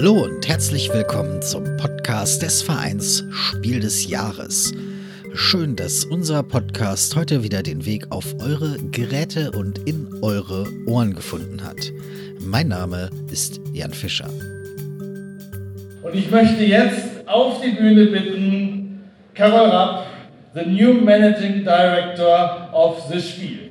Hallo und herzlich willkommen zum Podcast des Vereins Spiel des Jahres. Schön, dass unser Podcast heute wieder den Weg auf eure Geräte und in eure Ohren gefunden hat. Mein Name ist Jan Fischer. Und ich möchte jetzt auf die Bühne bitten Carol Rapp, the new Managing Director of the Spiel.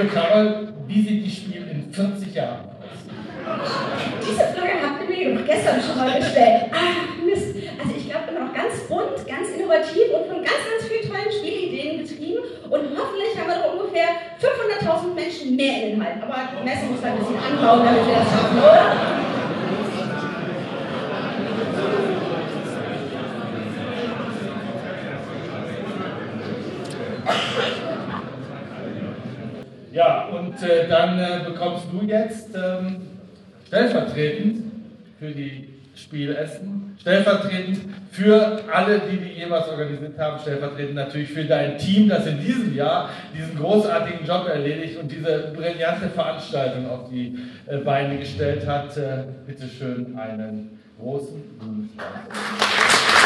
Liebe Carol, wie sieht die Spiel in 40 Jahren aus? Diese Frage habt ihr mir gestern schon mal gestellt. Ach Mist. Also ich glaube, ich bin auch ganz bunt, ganz innovativ und von ganz, ganz vielen tollen Spielideen getrieben. Und hoffentlich haben wir noch ungefähr 500.000 Menschen mehr Inhalt. Aber die Messe muss ein bisschen anbauen, damit wir das schaffen, oder? Ja, und äh, dann äh, bekommst du jetzt ähm, stellvertretend für die Spielessen, stellvertretend für alle, die die jeweils organisiert haben, stellvertretend natürlich für dein Team, das in diesem Jahr diesen großartigen Job erledigt und diese brillante Veranstaltung auf die äh, Beine gestellt hat. Äh, Bitte schön einen großen Blumenstrauß.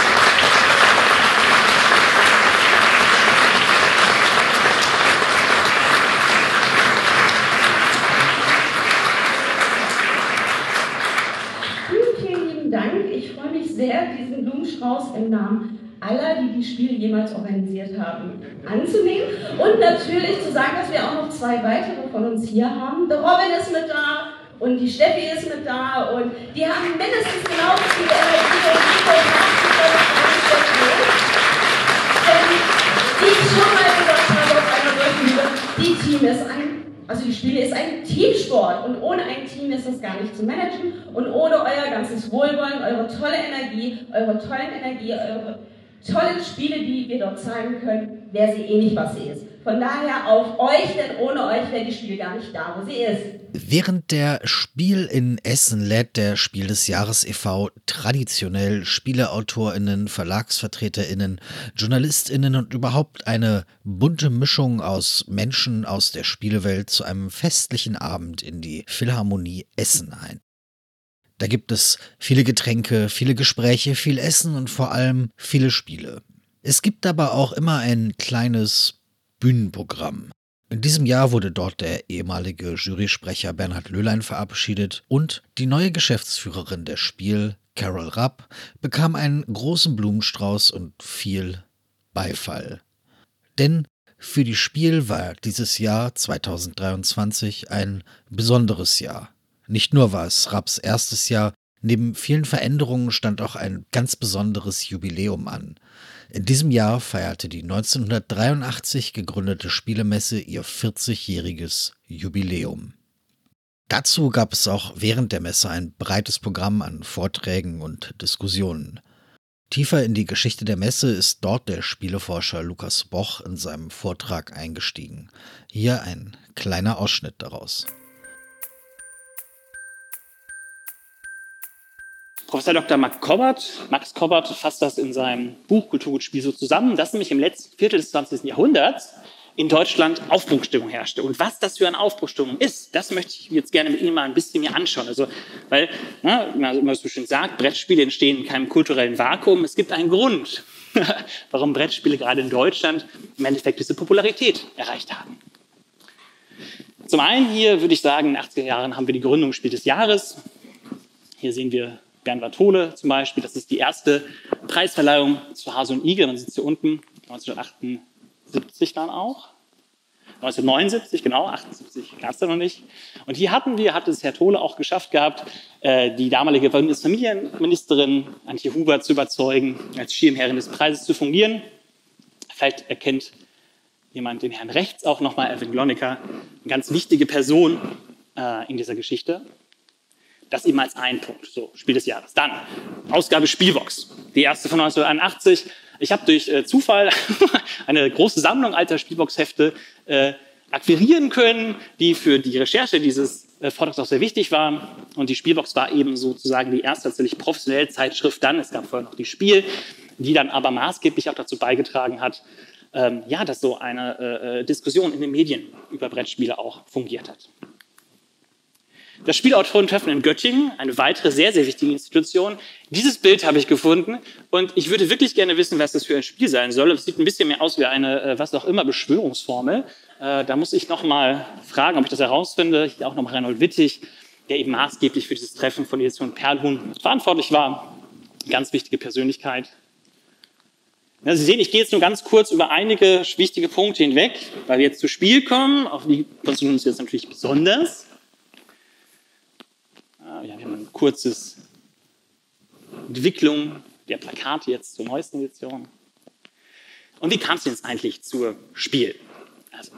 sehr, diesen Blumenstrauß im Namen aller, die die Spiele jemals organisiert haben, anzunehmen. Und natürlich zu sagen, dass wir auch noch zwei weitere von uns hier haben. Der Robin ist mit da und die Steffi ist mit da und die haben mindestens Energie und die ich schon mal gesagt habe auf einer Rückbühne, die Team ist ein also die Spiele ist ein Teamsport und ohne ein Team ist das gar nicht zu managen und ohne euer ganzes Wohlwollen, eure tolle Energie, eure tollen Energie, eure tollen Spiele, die wir dort zeigen können, wäre sie eh nicht, was sie ist. Von daher auf euch, denn ohne euch wäre die Spiel gar nicht da, wo sie ist. Während der Spiel in Essen lädt der Spiel des Jahres e.V. traditionell SpieleautorInnen, VerlagsvertreterInnen, JournalistInnen und überhaupt eine bunte Mischung aus Menschen aus der Spielewelt zu einem festlichen Abend in die Philharmonie Essen ein. Da gibt es viele Getränke, viele Gespräche, viel Essen und vor allem viele Spiele. Es gibt aber auch immer ein kleines Bühnenprogramm. In diesem Jahr wurde dort der ehemalige Jurysprecher Bernhard Löhlein verabschiedet und die neue Geschäftsführerin der Spiel, Carol Rapp, bekam einen großen Blumenstrauß und viel Beifall. Denn für die Spiel war dieses Jahr 2023 ein besonderes Jahr. Nicht nur war es Rapps erstes Jahr, neben vielen Veränderungen stand auch ein ganz besonderes Jubiläum an. In diesem Jahr feierte die 1983 gegründete Spielemesse ihr 40-jähriges Jubiläum. Dazu gab es auch während der Messe ein breites Programm an Vorträgen und Diskussionen. Tiefer in die Geschichte der Messe ist dort der Spieleforscher Lukas Boch in seinem Vortrag eingestiegen. Hier ein kleiner Ausschnitt daraus. Professor Dr. Max Kobbert, Max Kobbert fasst das in seinem Buch Kulturgutspiel so zusammen, dass nämlich im letzten Viertel des 20. Jahrhunderts in Deutschland Aufbruchstimmung herrschte. Und was das für eine Aufbruchstimmung ist, das möchte ich jetzt gerne mit Ihnen mal ein bisschen mir anschauen. Also, weil, na, wie man so schön sagt, Brettspiele entstehen in keinem kulturellen Vakuum. Es gibt einen Grund, warum Brettspiele gerade in Deutschland im Endeffekt diese Popularität erreicht haben. Zum einen hier würde ich sagen, in den 80er Jahren haben wir die Gründung Spiel des Jahres. Hier sehen wir Bernd Hole zum Beispiel. Das ist die erste Preisverleihung zu Hase und Igel. Man sieht es hier unten, 1978 dann auch. 1979, genau, 78 gab es da noch nicht. Und hier hatten wir, hat es Herr Tole auch geschafft gehabt, äh, die damalige Familienministerin Antje Huber zu überzeugen, als Schirmherrin des Preises zu fungieren. Vielleicht erkennt jemand den Herrn rechts auch nochmal, Erwin Glonecker, eine ganz wichtige Person äh, in dieser Geschichte. Das eben als ein Punkt, so Spiel des Jahres. Dann Ausgabe Spielbox, die erste von 1981. Ich habe durch äh, Zufall eine große Sammlung alter Spielbox-Hefte äh, akquirieren können, die für die Recherche dieses äh, vortrags auch sehr wichtig war. Und die Spielbox war eben sozusagen die erste tatsächlich professionelle Zeitschrift dann. Es gab vorher noch die Spiel, die dann aber maßgeblich auch dazu beigetragen hat, ähm, ja, dass so eine äh, äh Diskussion in den Medien über Brettspiele auch fungiert hat. Das Spielautorentreffen in Göttingen, eine weitere sehr, sehr wichtige Institution. Dieses Bild habe ich gefunden und ich würde wirklich gerne wissen, was das für ein Spiel sein soll. Es sieht ein bisschen mehr aus wie eine, äh, was auch immer, Beschwörungsformel. Äh, da muss ich noch mal fragen, ob ich das herausfinde. Hier auch noch mal Reinhold Wittig, der eben maßgeblich für dieses Treffen von Edition Perlhuhn verantwortlich war. Ganz wichtige Persönlichkeit. Sie sehen, ich gehe jetzt nur ganz kurz über einige wichtige Punkte hinweg, weil wir jetzt zu Spiel kommen. Auf die konzentrieren uns jetzt natürlich besonders. Wir haben ein kurzes Entwicklung der Plakate jetzt zur neuesten Edition. Und wie kam es jetzt eigentlich zur Spiel? Also,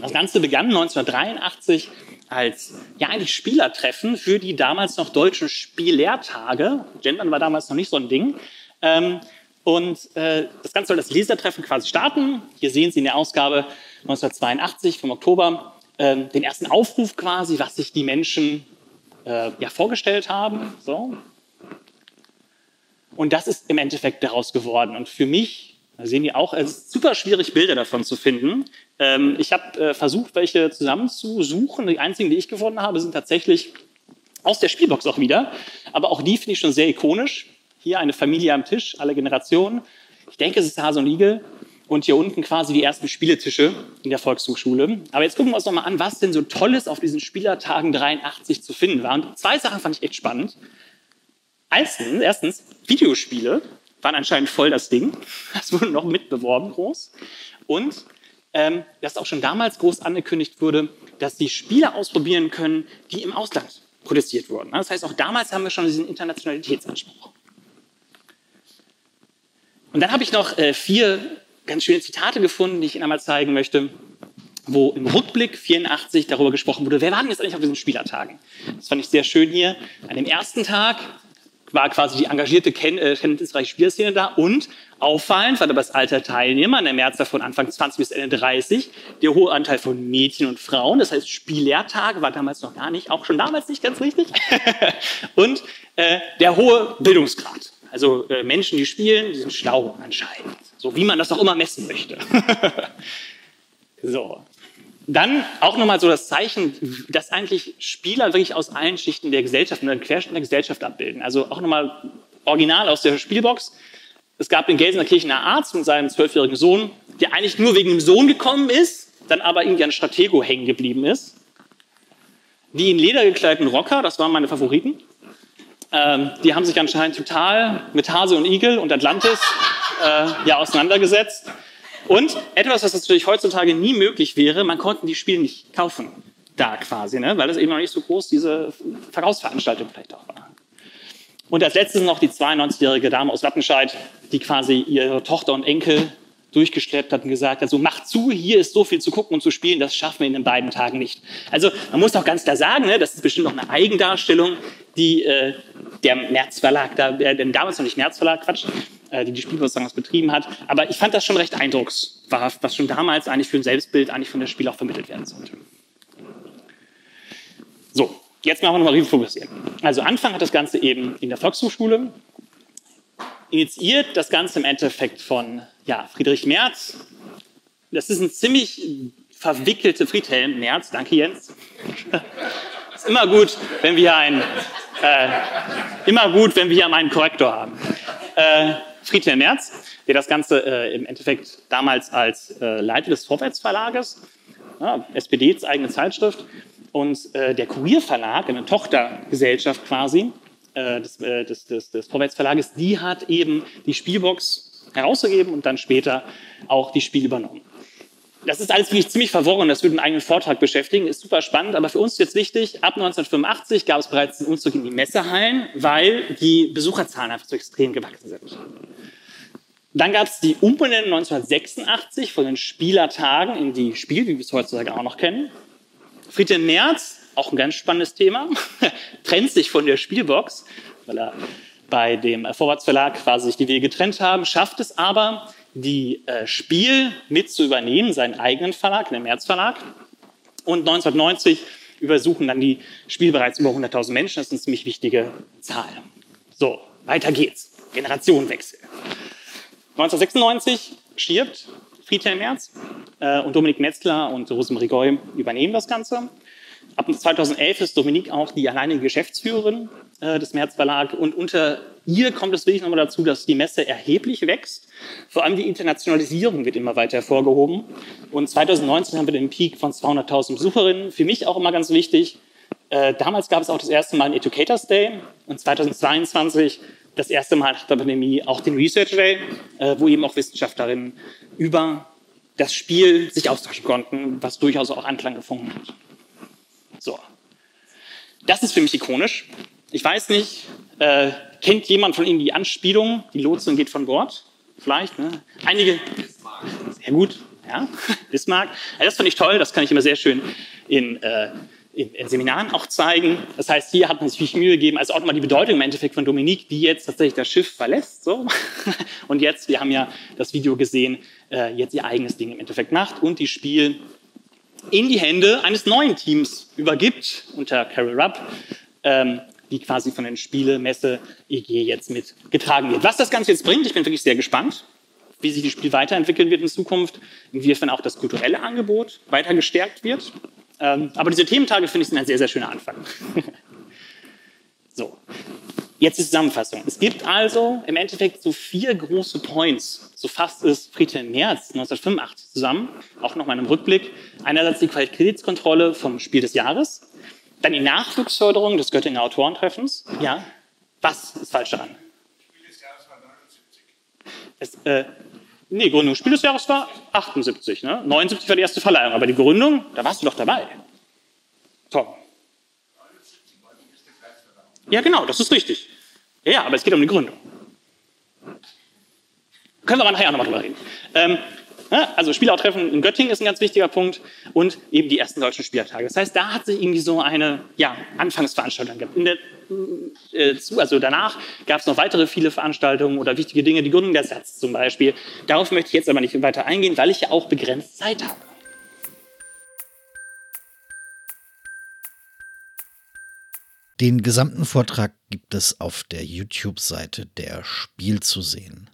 das Ganze begann 1983 als ja eigentlich Spielertreffen für die damals noch deutschen Spiellehrtage. Gendern war damals noch nicht so ein Ding. Ähm, und äh, das Ganze soll das Lesertreffen quasi starten. Hier sehen Sie in der Ausgabe 1982 vom Oktober äh, den ersten Aufruf quasi, was sich die Menschen äh, ja, vorgestellt haben. So. Und das ist im Endeffekt daraus geworden. Und für mich, da sehen die auch, es ist super schwierig, Bilder davon zu finden. Ähm, ich habe äh, versucht, welche zusammenzusuchen. Die einzigen, die ich gefunden habe, sind tatsächlich aus der Spielbox auch wieder. Aber auch die finde ich schon sehr ikonisch. Hier eine Familie am Tisch, alle Generationen. Ich denke, es ist Hase und Igel. Und hier unten quasi die ersten Spieletische in der Volkshochschule. Aber jetzt gucken wir uns noch mal an, was denn so Tolles auf diesen Spielertagen 83 zu finden war. Und zwei Sachen fand ich echt spannend. Erstens, erstens Videospiele waren anscheinend voll das Ding. Das wurde noch mitbeworben groß. Und ähm, dass auch schon damals groß angekündigt wurde, dass die Spiele ausprobieren können, die im Ausland produziert wurden. Das heißt, auch damals haben wir schon diesen Internationalitätsanspruch. Und dann habe ich noch äh, vier ganz schöne Zitate gefunden, die ich Ihnen einmal zeigen möchte, wo im Rückblick 84 darüber gesprochen wurde, wer war denn jetzt eigentlich auf diesen Spielertagen? Das fand ich sehr schön hier. An dem ersten Tag war quasi die engagierte äh, kenntnisreiche Spielerszene da und auffallend war dabei das Alter Teilnehmer, in der Mehrzahl von Anfang 20 bis Ende 30, der hohe Anteil von Mädchen und Frauen, das heißt Spiellehrtage war damals noch gar nicht, auch schon damals nicht ganz richtig, und äh, der hohe Bildungsgrad. Also äh, Menschen, die spielen, die sind schlau anscheinend. So wie man das auch immer messen möchte. so. Dann auch nochmal so das Zeichen, dass eigentlich Spieler wirklich aus allen Schichten der Gesellschaft und der Querschnitt der Gesellschaft abbilden. Also auch nochmal original aus der Spielbox. Es gab in Gelsenkirchen einen Arzt mit seinem zwölfjährigen Sohn, der eigentlich nur wegen dem Sohn gekommen ist, dann aber irgendwie an Stratego hängen geblieben ist. Die in Leder gekleideten Rocker, das waren meine Favoriten. Ähm, die haben sich anscheinend total mit Hase und Igel und Atlantis äh, ja, auseinandergesetzt. Und etwas, was natürlich heutzutage nie möglich wäre, man konnte die Spiele nicht kaufen. Da quasi, ne? weil es eben noch nicht so groß diese Verkaufsveranstaltung vielleicht auch war. Und als letztes noch die 92-jährige Dame aus Wattenscheid, die quasi ihre Tochter und Enkel durchgeschleppt hat und gesagt hat, so macht zu, hier ist so viel zu gucken und zu spielen, das schaffen wir in den beiden Tagen nicht. Also man muss doch ganz klar sagen, ne, das ist bestimmt noch eine Eigendarstellung, die äh, der März Verlag, da, äh, damals noch nicht März Verlag, Quatsch, äh, die die Spielberufsangst betrieben hat. Aber ich fand das schon recht eindruckshaft, was schon damals eigentlich für ein Selbstbild eigentlich von der Spiel auch vermittelt werden sollte. So, jetzt machen wir nochmal Revue passieren. Also Anfang hat das Ganze eben in der Volkshochschule. Initiiert das Ganze im Endeffekt von ja, Friedrich Merz. Das ist ein ziemlich verwickelte Friedhelm Merz. Danke, Jens. Ist immer gut, wenn wir ein, äh, immer gut, wenn wir einen Korrektor haben. Äh, Friedhelm Merz, der das Ganze äh, im Endeffekt damals als äh, Leiter des Vorwärtsverlages, ja, SPDs eigene Zeitschrift, und äh, der Kurierverlag, eine Tochtergesellschaft quasi äh, des, des, des, des Vorwärtsverlages, die hat eben die Spielbox herausgegeben und dann später auch die Spiel übernommen. Das ist alles ziemlich verworren, das würde einen eigenen Vortrag beschäftigen, ist super spannend, aber für uns ist jetzt wichtig, ab 1985 gab es bereits den Umzug in die Messehallen, weil die Besucherzahlen einfach so extrem gewachsen sind. Dann gab es die Umbenennung 1986 von den Spielertagen in die Spiel, wie wir es heutzutage auch noch kennen. Friedhelm Merz, auch ein ganz spannendes Thema, trennt sich von der Spielbox, weil er bei dem Vorwärtsverlag quasi sich die Wege getrennt haben, schafft es aber, die äh, Spiel mit zu übernehmen, seinen eigenen Verlag, den März Verlag. Und 1990 übersuchen dann die Spiel bereits über 100.000 Menschen. Das ist eine ziemlich wichtige Zahl. So, weiter geht's. Generationenwechsel. 1996 stirbt Friedhelm Merz äh, und Dominik Metzler und Rosemarie Goy übernehmen das Ganze. Ab 2011 ist Dominique auch die alleinige Geschäftsführerin äh, des Merz Verlag und unter ihr kommt es wirklich nochmal dazu, dass die Messe erheblich wächst. Vor allem die Internationalisierung wird immer weiter hervorgehoben. Und 2019 haben wir den Peak von 200.000 Besucherinnen. Für mich auch immer ganz wichtig. Äh, damals gab es auch das erste Mal einen Educators Day und 2022 das erste Mal nach der Pandemie auch den Research Day, äh, wo eben auch Wissenschaftlerinnen über das Spiel sich austauschen konnten, was durchaus auch Anklang gefunden hat. So. Das ist für mich ikonisch. Ich weiß nicht, äh, kennt jemand von Ihnen die Anspielung, die Lotsin geht von Bord? Vielleicht, ne? Einige. Sehr gut, ja. Bismarck. Ja, das fand ich toll, das kann ich immer sehr schön in, äh, in, in, Seminaren auch zeigen. Das heißt, hier hat man sich viel Mühe gegeben, also auch mal die Bedeutung im Endeffekt von Dominique, die jetzt tatsächlich das Schiff verlässt. So. Und jetzt, wir haben ja das Video gesehen, äh, jetzt ihr eigenes Ding im Endeffekt macht und die Spiel in die Hände eines neuen Teams übergibt, unter Carol Rupp, ähm, die quasi von den Spielemesse EG jetzt mitgetragen wird. Was das Ganze jetzt bringt, ich bin wirklich sehr gespannt, wie sich das Spiel weiterentwickeln wird in Zukunft, inwiefern auch das kulturelle Angebot weiter gestärkt wird. Ähm, aber diese Thementage finde ich sind ein sehr, sehr schöner Anfang. so, jetzt die Zusammenfassung. Es gibt also im Endeffekt so vier große Points. So fasst es Friedhelm Merz 1985 zusammen, auch nochmal im Rückblick. Einerseits die Qualitätskontrolle vom Spiel des Jahres, dann die Nachwuchsförderung des Göttinger Autorentreffens. Ja, was ist falsch daran? Spiel des Jahres war 79. Es, äh, nee, Gründung Spiel des Jahres war 78. Ne? 79 war die erste Verleihung, aber die Gründung, da warst du doch dabei. Tom. Ja, genau, das ist richtig. Ja, aber es geht um die Gründung. Können wir aber nachher auch nochmal drüber reden. Ähm, also Spielertreffen in Göttingen ist ein ganz wichtiger Punkt und eben die ersten deutschen Spielertage. Das heißt, da hat sich irgendwie so eine ja, Anfangsveranstaltung. In der, äh, also danach gab es noch weitere viele Veranstaltungen oder wichtige Dinge, die Gründung der Satz zum Beispiel. Darauf möchte ich jetzt aber nicht weiter eingehen, weil ich ja auch begrenzt Zeit habe. Den gesamten Vortrag gibt es auf der YouTube-Seite der Spiel zu sehen.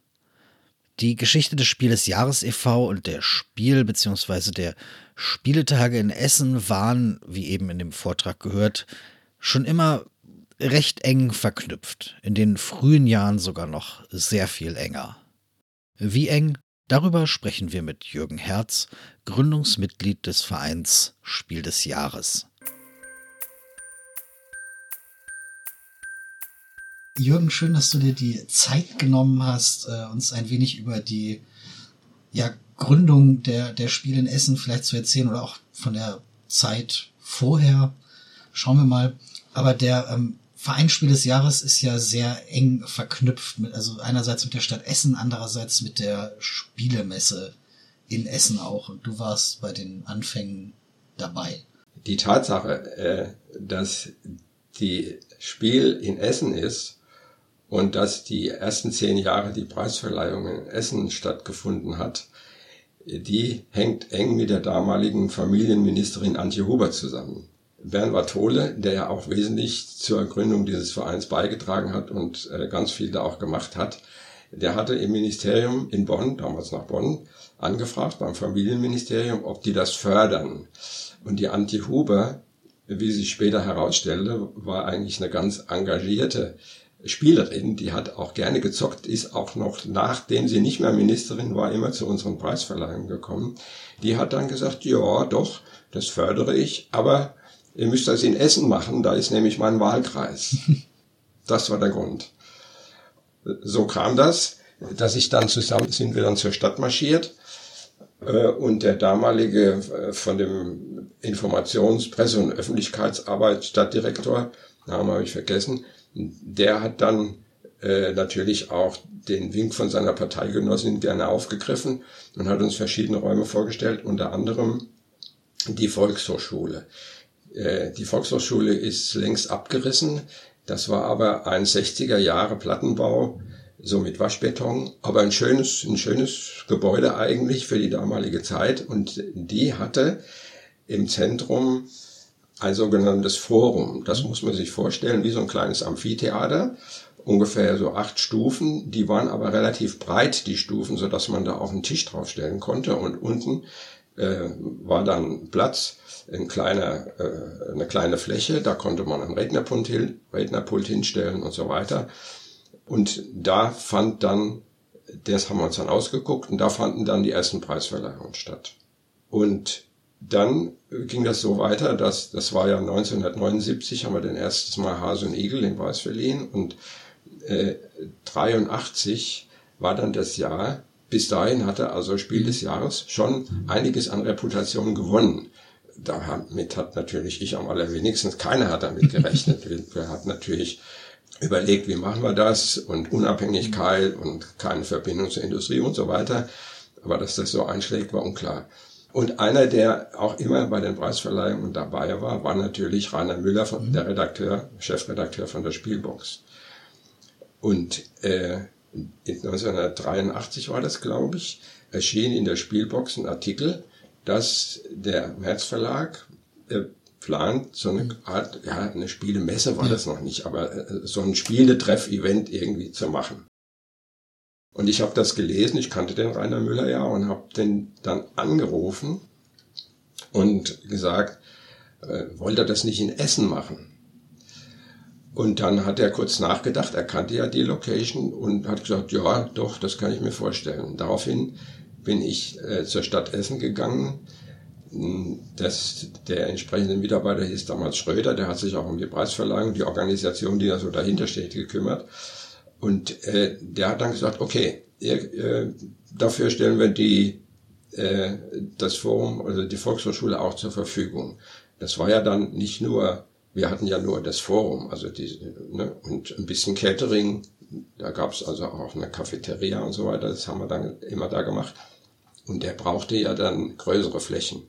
Die Geschichte des Spieles Jahres e.V. und der Spiel bzw. der Spieletage in Essen waren, wie eben in dem Vortrag gehört, schon immer recht eng verknüpft, in den frühen Jahren sogar noch sehr viel enger. Wie eng? Darüber sprechen wir mit Jürgen Herz, Gründungsmitglied des Vereins Spiel des Jahres. Jürgen, schön, dass du dir die Zeit genommen hast, äh, uns ein wenig über die ja, Gründung der, der Spiele in Essen vielleicht zu erzählen oder auch von der Zeit vorher. Schauen wir mal. Aber der ähm, Vereinsspiel des Jahres ist ja sehr eng verknüpft mit, also einerseits mit der Stadt Essen, andererseits mit der Spielemesse in Essen auch. Und du warst bei den Anfängen dabei. Die Tatsache, äh, dass die Spiel in Essen ist, und dass die ersten zehn Jahre die Preisverleihung in Essen stattgefunden hat, die hängt eng mit der damaligen Familienministerin Antje Huber zusammen. Bernhard Tole, der ja auch wesentlich zur Gründung dieses Vereins beigetragen hat und äh, ganz viel da auch gemacht hat, der hatte im Ministerium in Bonn, damals nach Bonn, angefragt beim Familienministerium, ob die das fördern. Und die Antje Huber, wie sich später herausstellte, war eigentlich eine ganz engagierte Spielerin, die hat auch gerne gezockt, ist auch noch, nachdem sie nicht mehr Ministerin war, immer zu unseren Preisverleihungen gekommen. Die hat dann gesagt, ja, doch, das fördere ich, aber ihr müsst das in Essen machen, da ist nämlich mein Wahlkreis. Das war der Grund. So kam das, dass ich dann zusammen, sind wir dann zur Stadt marschiert, äh, und der damalige äh, von dem Informations-, Presse- und Öffentlichkeitsarbeit Stadtdirektor, Namen habe ich vergessen, der hat dann äh, natürlich auch den Wink von seiner Parteigenossin gerne aufgegriffen und hat uns verschiedene Räume vorgestellt, unter anderem die Volkshochschule. Äh, die Volkshochschule ist längst abgerissen. Das war aber ein 60er Jahre Plattenbau, so mit Waschbeton, aber ein schönes, ein schönes Gebäude eigentlich für die damalige Zeit. Und die hatte im Zentrum ein sogenanntes Forum. Das muss man sich vorstellen wie so ein kleines Amphitheater, ungefähr so acht Stufen. Die waren aber relativ breit, die Stufen, so dass man da auch einen Tisch draufstellen konnte. Und unten äh, war dann Platz, ein kleiner, äh, eine kleine Fläche, da konnte man ein Rednerpult, hin, Rednerpult hinstellen und so weiter. Und da fand dann, das haben wir uns dann ausgeguckt, und da fanden dann die ersten Preisverleihungen statt. Und dann ging das so weiter, dass das war ja 1979, haben wir den erstes Mal Hase und Igel den Preis verliehen und äh, 83 war dann das Jahr. Bis dahin hatte also Spiel des Jahres schon einiges an Reputation gewonnen. Damit hat natürlich ich am allerwenigsten, keiner hat damit gerechnet. wir, wir hatten natürlich überlegt, wie machen wir das und Unabhängigkeit und keine Verbindung zur Industrie und so weiter. Aber dass das so einschlägt, war unklar. Und einer, der auch immer bei den Preisverleihungen dabei war, war natürlich Rainer Müller, mhm. der Redakteur, Chefredakteur von der Spielbox. Und äh, 1983 war das, glaube ich, erschien in der Spielbox ein Artikel, dass der März Verlag äh, plant, so eine mhm. Art, ja, eine Spielemesse war das noch nicht, aber äh, so ein Spieletreff-Event irgendwie zu machen. Und ich habe das gelesen, ich kannte den Rainer Müller ja und habe den dann angerufen und gesagt, äh, wollte er das nicht in Essen machen? Und dann hat er kurz nachgedacht, er kannte ja die Location und hat gesagt, ja, doch, das kann ich mir vorstellen. Daraufhin bin ich äh, zur Stadt Essen gegangen. Das, der entsprechende Mitarbeiter hieß damals Schröder, der hat sich auch um die Preisverleihung, die Organisation, die da so dahinter steht, gekümmert. Und äh, der hat dann gesagt, okay, ihr, äh, dafür stellen wir die, äh, das Forum, also die Volkshochschule auch zur Verfügung. Das war ja dann nicht nur, wir hatten ja nur das Forum, also die, ne, und ein bisschen Catering, da gab's also auch eine Cafeteria und so weiter, das haben wir dann immer da gemacht. Und der brauchte ja dann größere Flächen.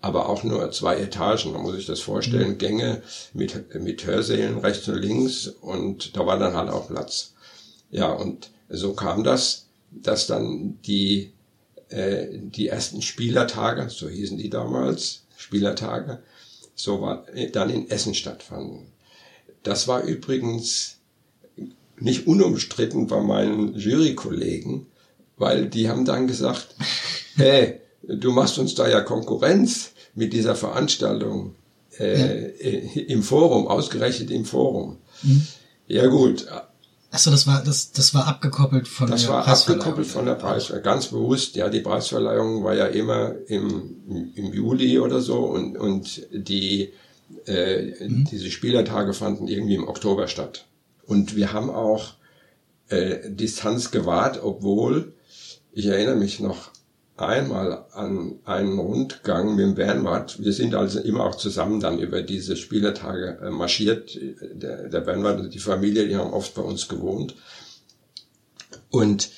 Aber auch nur zwei Etagen, man muss sich das vorstellen, mhm. Gänge mit, mit Hörsälen rechts und links und da war dann halt auch Platz. Ja, und so kam das, dass dann die, äh, die ersten Spielertage, so hießen die damals, Spielertage, so war, dann in Essen stattfanden. Das war übrigens nicht unumstritten bei meinen Jurykollegen, weil die haben dann gesagt, hey, du machst uns da ja Konkurrenz mit dieser Veranstaltung äh, ja. im Forum, ausgerechnet im Forum. Mhm. Ja gut, Achso, das war, das, das war abgekoppelt von das der Preisverleihung. Das war abgekoppelt von der Preisverleihung. Ganz bewusst, ja, die Preisverleihung war ja immer im, im Juli oder so und, und die, äh, mhm. diese Spielertage fanden irgendwie im Oktober statt. Und wir haben auch äh, Distanz gewahrt, obwohl, ich erinnere mich noch einmal an einen Rundgang mit dem Bernward. Wir sind also immer auch zusammen dann über diese Spielertage äh, marschiert. Der, der Bernward und die Familie, die haben oft bei uns gewohnt. Und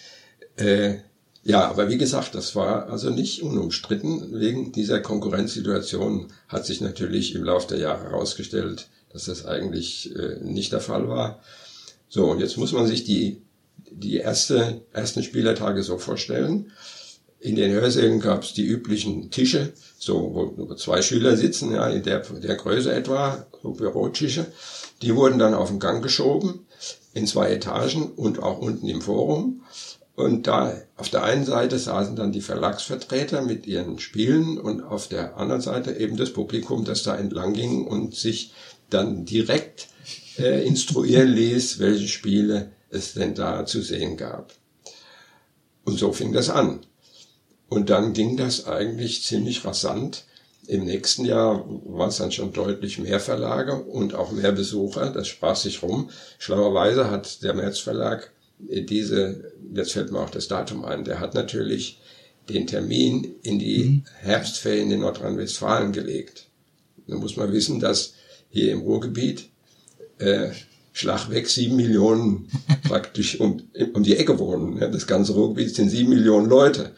äh, ja, aber wie gesagt, das war also nicht unumstritten. Wegen dieser Konkurrenzsituation hat sich natürlich im Laufe der Jahre herausgestellt, dass das eigentlich äh, nicht der Fall war. So, und jetzt muss man sich die, die erste, ersten Spielertage so vorstellen. In den Hörsälen gab es die üblichen Tische, so wo zwei Schüler sitzen, ja, in der, der Größe etwa, so Bürotische. Die wurden dann auf den Gang geschoben, in zwei Etagen und auch unten im Forum. Und da auf der einen Seite saßen dann die Verlagsvertreter mit ihren Spielen und auf der anderen Seite eben das Publikum, das da entlang ging und sich dann direkt äh, instruieren ließ, welche Spiele es denn da zu sehen gab. Und so fing das an. Und dann ging das eigentlich ziemlich rasant. Im nächsten Jahr war es dann schon deutlich mehr Verlage und auch mehr Besucher. Das sprach sich rum. Schlauerweise hat der März Verlag diese, jetzt fällt mir auch das Datum ein, der hat natürlich den Termin in die mhm. Herbstferien in Nordrhein-Westfalen gelegt. Da muss man wissen, dass hier im Ruhrgebiet äh, Schlagweg sieben Millionen praktisch um, um die Ecke wohnen. Das ganze Ruhrgebiet sind sieben Millionen Leute.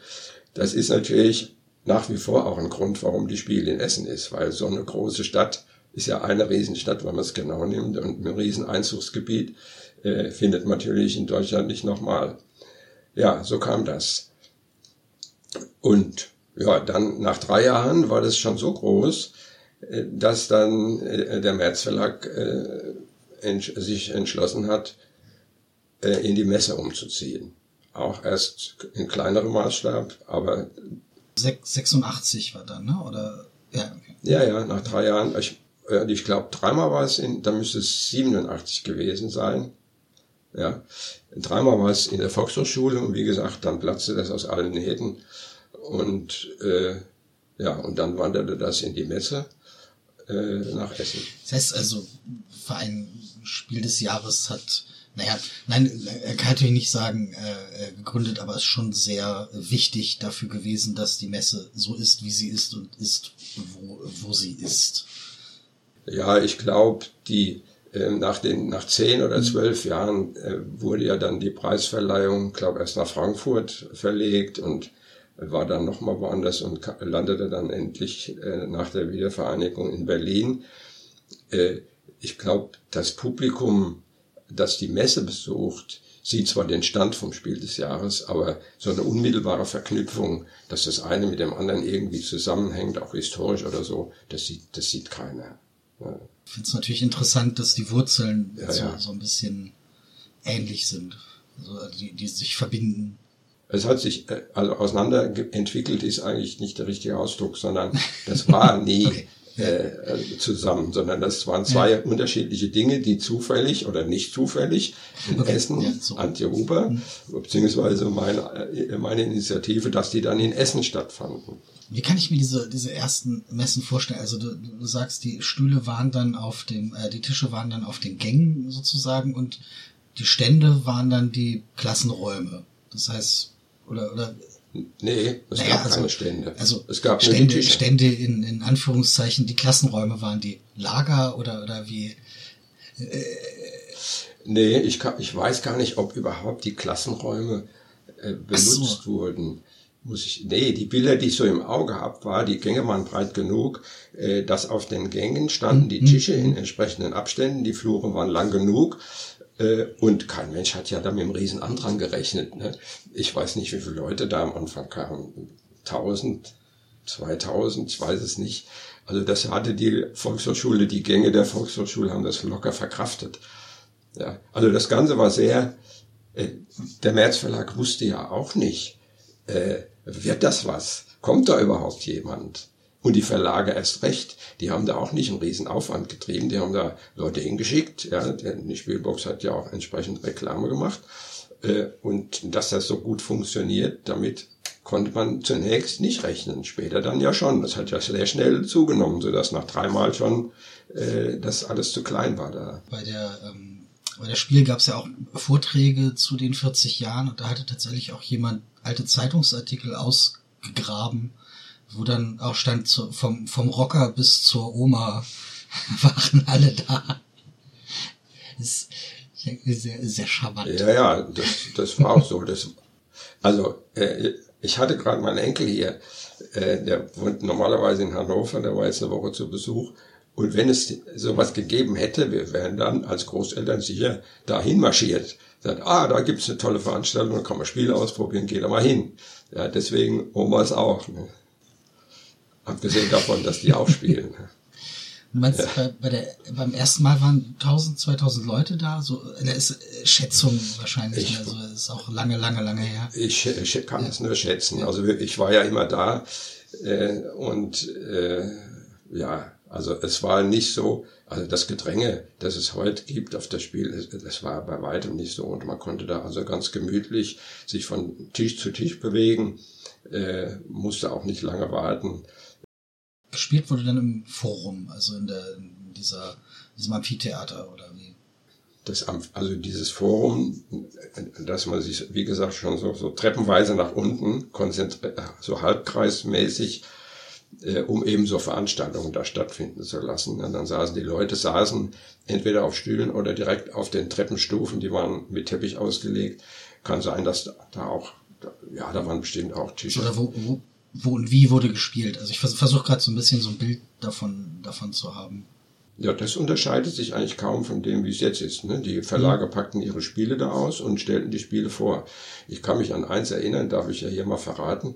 Das ist natürlich nach wie vor auch ein Grund, warum die Spiel in Essen ist, weil so eine große Stadt ist ja eine Riesenstadt, wenn man es genau nimmt, und ein Rieseneinzugsgebiet äh, findet man natürlich in Deutschland nicht nochmal. Ja, so kam das. Und ja, dann nach drei Jahren war das schon so groß, äh, dass dann äh, der März Verlag äh, entsch sich entschlossen hat, äh, in die Messe umzuziehen. Auch erst in kleinerem Maßstab, aber 86 war dann, ne? Oder ja, okay. ja, ja, nach drei Jahren. Ich, ich glaube, dreimal war es in, da müsste es 87 gewesen sein. Ja, dreimal war es in der Volkshochschule und wie gesagt, dann platzte das aus allen Nähten und äh, ja, und dann wanderte das in die Messe äh, nach Essen. Das heißt also, Verein Spiel des Jahres hat, naja, nein, er kann natürlich nicht sagen, äh, gegründet, aber es ist schon sehr wichtig dafür gewesen, dass die Messe so ist, wie sie ist und ist, wo, wo sie ist. Ja, ich glaube, die äh, nach den nach zehn oder zwölf Jahren äh, wurde ja dann die Preisverleihung, glaube erst nach Frankfurt verlegt und war dann nochmal woanders und landete dann endlich äh, nach der Wiedervereinigung in Berlin. Äh, ich glaube, das Publikum, das die Messe besucht, sieht zwar den Stand vom Spiel des Jahres, aber so eine unmittelbare Verknüpfung, dass das eine mit dem anderen irgendwie zusammenhängt, auch historisch oder so, das sieht, das sieht keiner. Ja. Ich finde es natürlich interessant, dass die Wurzeln ja, so, ja. so ein bisschen ähnlich sind, also die, die sich verbinden. Es hat sich äh, also auseinander entwickelt, ist eigentlich nicht der richtige Ausdruck, sondern das war nie okay. Äh, zusammen, sondern das waren zwei ja. unterschiedliche Dinge, die zufällig oder nicht zufällig in okay. Essen, ja, so. Antje Huber, mhm. beziehungsweise meine, äh, meine Initiative, dass die dann in Essen stattfanden. Wie kann ich mir diese, diese ersten Messen vorstellen? Also du, du sagst, die Stühle waren dann auf dem, äh, die Tische waren dann auf den Gängen sozusagen und die Stände waren dann die Klassenräume. Das heißt, oder, oder Nee, es naja, gab also, keine Stände. Also es gab Stände, Stände in, in Anführungszeichen, die Klassenräume waren die Lager oder, oder wie? Äh, nee, ich, kann, ich weiß gar nicht, ob überhaupt die Klassenräume äh, benutzt so. wurden. Muss ich, nee, die Bilder, die ich so im Auge habe, war, die Gänge waren breit genug, äh, dass auf den Gängen standen die mhm. Tische in entsprechenden Abständen, die Flure waren lang genug und kein Mensch hat ja da mit einem riesen Andrang gerechnet. Ne? Ich weiß nicht, wie viele Leute da am Anfang kamen. 1000, 2000, ich weiß es nicht. Also das hatte die Volkshochschule, die Gänge der Volkshochschule haben das locker verkraftet. Ja, also das Ganze war sehr, äh, der März Verlag wusste ja auch nicht, äh, wird das was? Kommt da überhaupt jemand? Und die Verlage erst recht, die haben da auch nicht einen riesen Aufwand getrieben, die haben da Leute hingeschickt, ja, die Spielbox hat ja auch entsprechend Reklame gemacht. Äh, und dass das so gut funktioniert, damit konnte man zunächst nicht rechnen, später dann ja schon. Das hat ja sehr schnell zugenommen, sodass nach dreimal schon äh, das alles zu klein war da. Bei der ähm, bei der Spiel gab es ja auch Vorträge zu den 40 Jahren und da hatte tatsächlich auch jemand alte Zeitungsartikel ausgegraben wo dann auch stand zu, vom, vom Rocker bis zur Oma waren alle da. Das ist sehr, sehr charmant. Ja, ja, das, das war auch so. Das, also, äh, ich hatte gerade meinen Enkel hier, äh, der wohnt normalerweise in Hannover, der war jetzt eine Woche zu Besuch. Und wenn es sowas gegeben hätte, wir wären dann als Großeltern sicher dahin marschiert. Sagt, ah, da gibt's eine tolle Veranstaltung, da kann man Spiele ausprobieren, geht da mal hin. Ja, deswegen Omas auch. Ne? Abgesehen davon, dass die auch spielen. Du meinst, ja. bei, bei der, beim ersten Mal waren 1000, 2000 Leute da? So, das ist äh, Schätzung wahrscheinlich. Ich, also ist auch lange, lange, lange her. Ich, ich kann es nur schätzen. Also ich war ja immer da äh, und äh, ja, also es war nicht so, also das Gedränge, das es heute gibt auf das Spiel, das war bei weitem nicht so und man konnte da also ganz gemütlich sich von Tisch zu Tisch bewegen, äh, musste auch nicht lange warten gespielt wurde dann im Forum, also in, der, in dieser, diesem Amphitheater oder wie? Das, also dieses Forum, dass man sich, wie gesagt, schon so, so treppenweise nach unten konzentriert, so halbkreismäßig, äh, um eben so Veranstaltungen da stattfinden zu lassen. Und dann saßen die Leute, saßen entweder auf Stühlen oder direkt auf den Treppenstufen, die waren mit Teppich ausgelegt. Kann sein, dass da auch, ja, da waren bestimmt auch Tische. Oder wo, wo wo und wie wurde gespielt. Also ich versuche versuch gerade so ein bisschen so ein Bild davon, davon zu haben. Ja, das unterscheidet sich eigentlich kaum von dem, wie es jetzt ist. Ne? Die Verlage mhm. packten ihre Spiele da aus und stellten die Spiele vor. Ich kann mich an eins erinnern, darf ich ja hier mal verraten.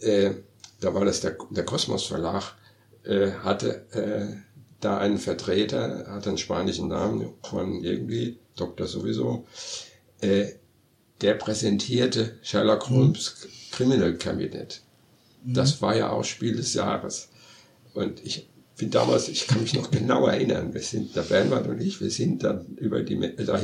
Äh, da war das der, der Kosmos Verlag, äh, hatte äh, da einen Vertreter, hat einen spanischen Namen, Juan irgendwie, Doktor sowieso, äh, der präsentierte Sherlock mhm. Holmes. Criminal Cabinet. Das war ja auch Spiel des Jahres. Und ich bin damals, ich kann mich noch genau erinnern, wir sind, der Bernhard und ich, wir sind dann über die, da,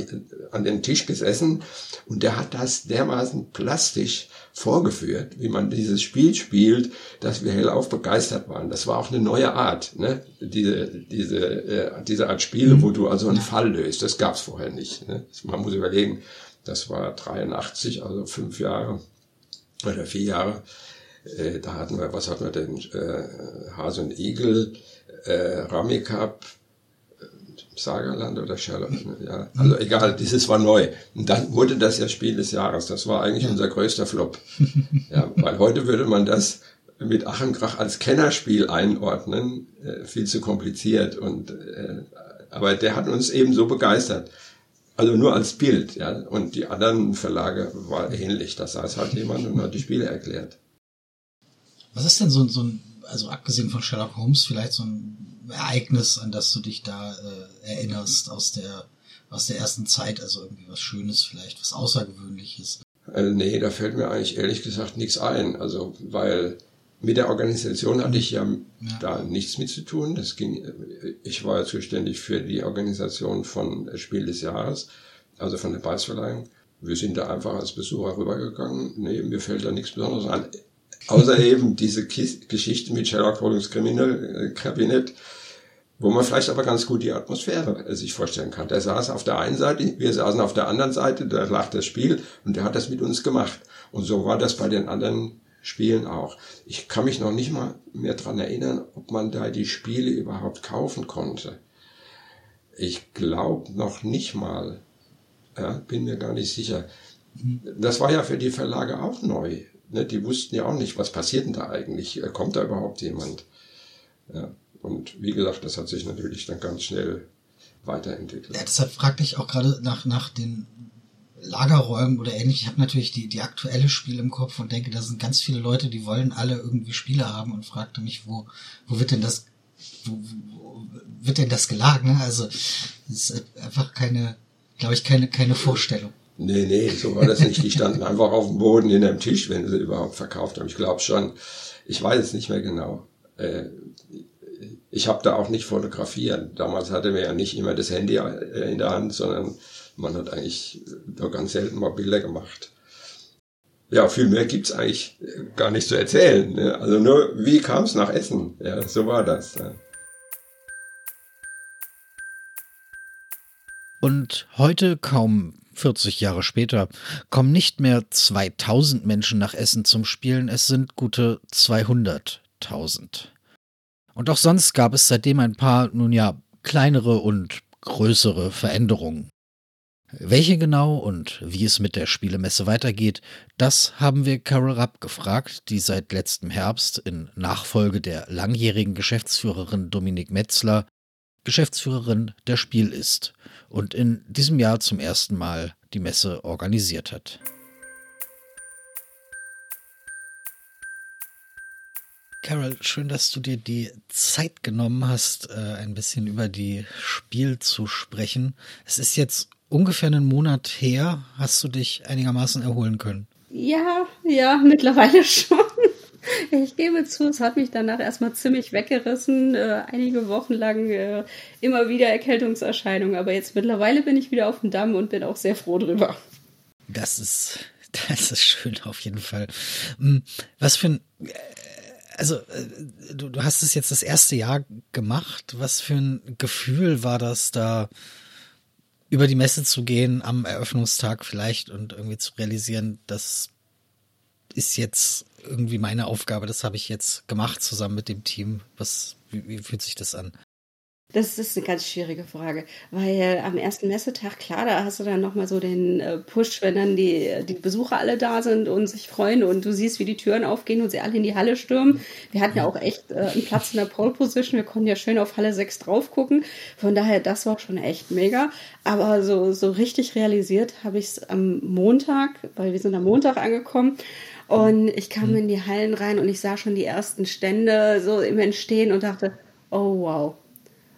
an den Tisch gesessen und der hat das dermaßen plastisch vorgeführt, wie man dieses Spiel spielt, dass wir hellauf begeistert waren. Das war auch eine neue Art, ne? diese, diese, äh, diese Art Spiele, wo du also einen Fall löst. Das gab's vorher nicht. Ne? Man muss überlegen, das war 83, also fünf Jahre oder vier Jahre. Äh, da hatten wir, was hatten wir denn? Äh, Hase und Igel, äh, Ramikap, äh, Sagerland oder Sherlock, ne? ja, also egal, dieses war neu. Und dann wurde das ja Spiel des Jahres. Das war eigentlich unser größter Flop. Ja, weil heute würde man das mit Achenkrach als Kennerspiel einordnen, äh, viel zu kompliziert. Und äh, aber der hat uns eben so begeistert. Also nur als Bild, ja. Und die anderen Verlage war ähnlich. Da saß halt jemand und hat die Spiele erklärt. Was ist denn so, so ein also abgesehen von Sherlock Holmes, vielleicht so ein Ereignis, an das du dich da äh, erinnerst aus der, aus der ersten Zeit, also irgendwie was Schönes vielleicht, was Außergewöhnliches? Äh, nee, da fällt mir eigentlich ehrlich gesagt nichts ein. Also, weil mit der Organisation hatte ich ja, ja, da nichts mit zu tun. Das ging, ich war ja zuständig für die Organisation von Spiel des Jahres, also von der Preisverleihung. Wir sind da einfach als Besucher rübergegangen. Nee, mir fällt da nichts Besonderes an. Außer eben diese Geschichte mit Sherlock Holmes Kriminalkabinett, wo man vielleicht aber ganz gut die Atmosphäre sich vorstellen kann. Der saß auf der einen Seite, wir saßen auf der anderen Seite, da lag das Spiel und der hat das mit uns gemacht. Und so war das bei den anderen Spielen auch. Ich kann mich noch nicht mal mehr dran erinnern, ob man da die Spiele überhaupt kaufen konnte. Ich glaube noch nicht mal. Ja, bin mir gar nicht sicher. Das war ja für die Verlage auch neu. Ne, die wussten ja auch nicht, was passiert denn da eigentlich? Äh, kommt da überhaupt jemand? Ja, und wie gesagt, das hat sich natürlich dann ganz schnell weiterentwickelt. Ja, deshalb fragte ich auch gerade nach, nach den Lagerräumen oder ähnlich. Ich habe natürlich die, die aktuelle Spiele im Kopf und denke, da sind ganz viele Leute, die wollen alle irgendwie Spiele haben und fragte mich, wo, wo wird denn das, wo, wo wird denn das gelagert? Ne? Also, das ist einfach keine, glaube ich, keine, keine Vorstellung. Nee, nee, so war das nicht. Die standen einfach auf dem Boden in einem Tisch, wenn sie überhaupt verkauft haben. Ich glaube schon. Ich weiß es nicht mehr genau. Äh, ich habe da auch nicht fotografiert. Damals hatte man ja nicht immer das Handy äh, in der Hand, sondern man hat eigentlich nur ganz selten mal Bilder gemacht. Ja, viel mehr gibt's eigentlich gar nicht zu erzählen. Ne? Also nur, wie kam es nach Essen? Ja, so war das. Und heute kaum 40 Jahre später kommen nicht mehr 2000 Menschen nach Essen zum Spielen, es sind gute 200.000. Und auch sonst gab es seitdem ein paar, nun ja, kleinere und größere Veränderungen. Welche genau und wie es mit der Spielemesse weitergeht, das haben wir Carol Rapp gefragt, die seit letztem Herbst in Nachfolge der langjährigen Geschäftsführerin Dominik Metzler Geschäftsführerin der Spiel ist und in diesem Jahr zum ersten Mal die Messe organisiert hat. Carol, schön, dass du dir die Zeit genommen hast, äh, ein bisschen über die Spiel zu sprechen. Es ist jetzt ungefähr einen Monat her. Hast du dich einigermaßen erholen können? Ja, ja, mittlerweile schon. Ich gebe zu, es hat mich danach erstmal ziemlich weggerissen. Äh, einige Wochen lang äh, immer wieder Erkältungserscheinungen. Aber jetzt mittlerweile bin ich wieder auf dem Damm und bin auch sehr froh drüber. Das ist, das ist schön auf jeden Fall. Hm, was für ein, äh, also äh, du, du hast es jetzt das erste Jahr gemacht. Was für ein Gefühl war das da? über die Messe zu gehen am Eröffnungstag vielleicht und irgendwie zu realisieren, das ist jetzt irgendwie meine Aufgabe, das habe ich jetzt gemacht zusammen mit dem Team. Was, wie, wie fühlt sich das an? Das ist eine ganz schwierige Frage, weil am ersten Messetag, klar, da hast du dann nochmal so den äh, Push, wenn dann die, die Besucher alle da sind und sich freuen und du siehst, wie die Türen aufgehen und sie alle in die Halle stürmen. Wir hatten ja auch echt äh, einen Platz in der Pole Position, wir konnten ja schön auf Halle 6 drauf gucken. Von daher, das war schon echt mega. Aber so, so richtig realisiert habe ich es am Montag, weil wir sind am Montag angekommen Und ich kam in die Hallen rein und ich sah schon die ersten Stände so im Entstehen und dachte, oh wow,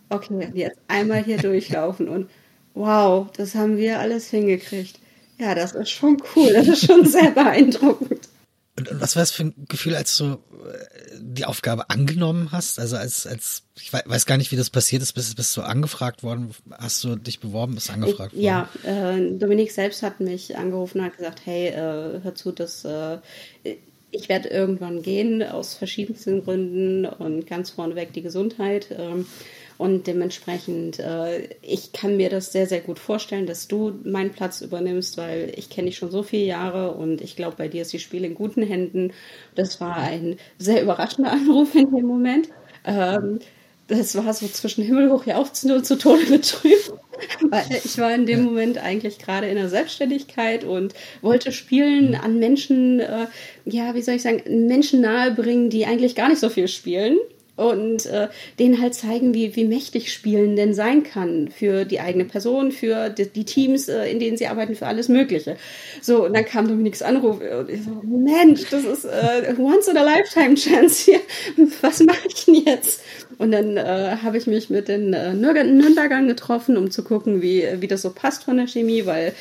okay, jetzt einmal hier durchlaufen und wow, das haben wir alles hingekriegt. Ja, das ist schon cool, das ist schon sehr beeindruckend. Und, was war das für ein Gefühl, als du äh, die Aufgabe angenommen hast? Also als, als ich weiß gar nicht, wie das passiert ist, bist, bist du angefragt worden? Hast du dich beworben, bist angefragt worden? Ja, äh, Dominik selbst hat mich angerufen und hat gesagt, hey, äh, hör zu, das äh, ich werde irgendwann gehen aus verschiedensten Gründen und ganz vorneweg die Gesundheit. Ähm, und dementsprechend, äh, ich kann mir das sehr, sehr gut vorstellen, dass du meinen Platz übernimmst, weil ich kenne dich schon so viele Jahre und ich glaube, bei dir ist die Spiel in guten Händen. Das war ein sehr überraschender Anruf in dem Moment. Ähm, das war so zwischen himmelhoch jauchzen und zu Tode betrübt. Weil ich war in dem Moment eigentlich gerade in der Selbstständigkeit und wollte Spielen an Menschen, äh, ja, wie soll ich sagen, Menschen nahebringen, die eigentlich gar nicht so viel spielen und äh, denen halt zeigen, wie, wie mächtig Spielen denn sein kann für die eigene Person, für die, die Teams, äh, in denen sie arbeiten, für alles Mögliche. So, und dann kam Dominiks Anruf und ich so, Mensch, das ist äh, once in a lifetime chance hier. Was mache ich denn jetzt? Und dann äh, habe ich mich mit den äh, Nürnbergern getroffen, um zu gucken, wie, wie das so passt von der Chemie, weil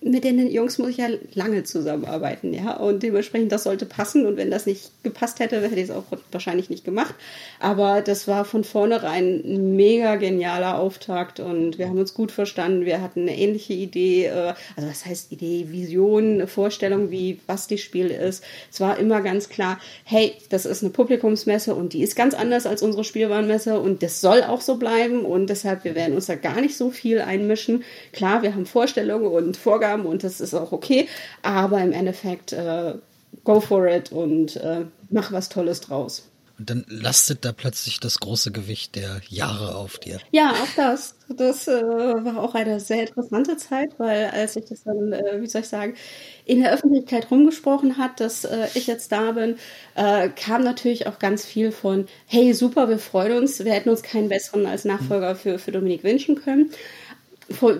mit den Jungs muss ich ja lange zusammenarbeiten, ja. Und dementsprechend, das sollte passen. Und wenn das nicht gepasst hätte, hätte ich es auch wahrscheinlich nicht gemacht. Aber das war von vornherein ein mega genialer Auftakt und wir haben uns gut verstanden. Wir hatten eine ähnliche Idee, äh, also was heißt Idee, Vision, Vorstellung, wie was die Spiel ist. Es war immer ganz klar, hey, das ist eine Publikumsmesse und die ist ganz anders als unsere Spielwarenmesse und das soll auch so bleiben und deshalb, wir werden uns da gar nicht so viel einmischen. Klar, wir haben Vorstellungen und Vorgaben und das ist auch okay, aber im Endeffekt, äh, go for it und äh, mach was Tolles draus. Und dann lastet da plötzlich das große Gewicht der Jahre auf dir. Ja, auch das. Das äh, war auch eine sehr interessante Zeit, weil als ich das dann, äh, wie soll ich sagen, in der Öffentlichkeit rumgesprochen hat, dass äh, ich jetzt da bin, äh, kam natürlich auch ganz viel von, hey, super, wir freuen uns, wir hätten uns keinen besseren als Nachfolger für, für Dominik wünschen können.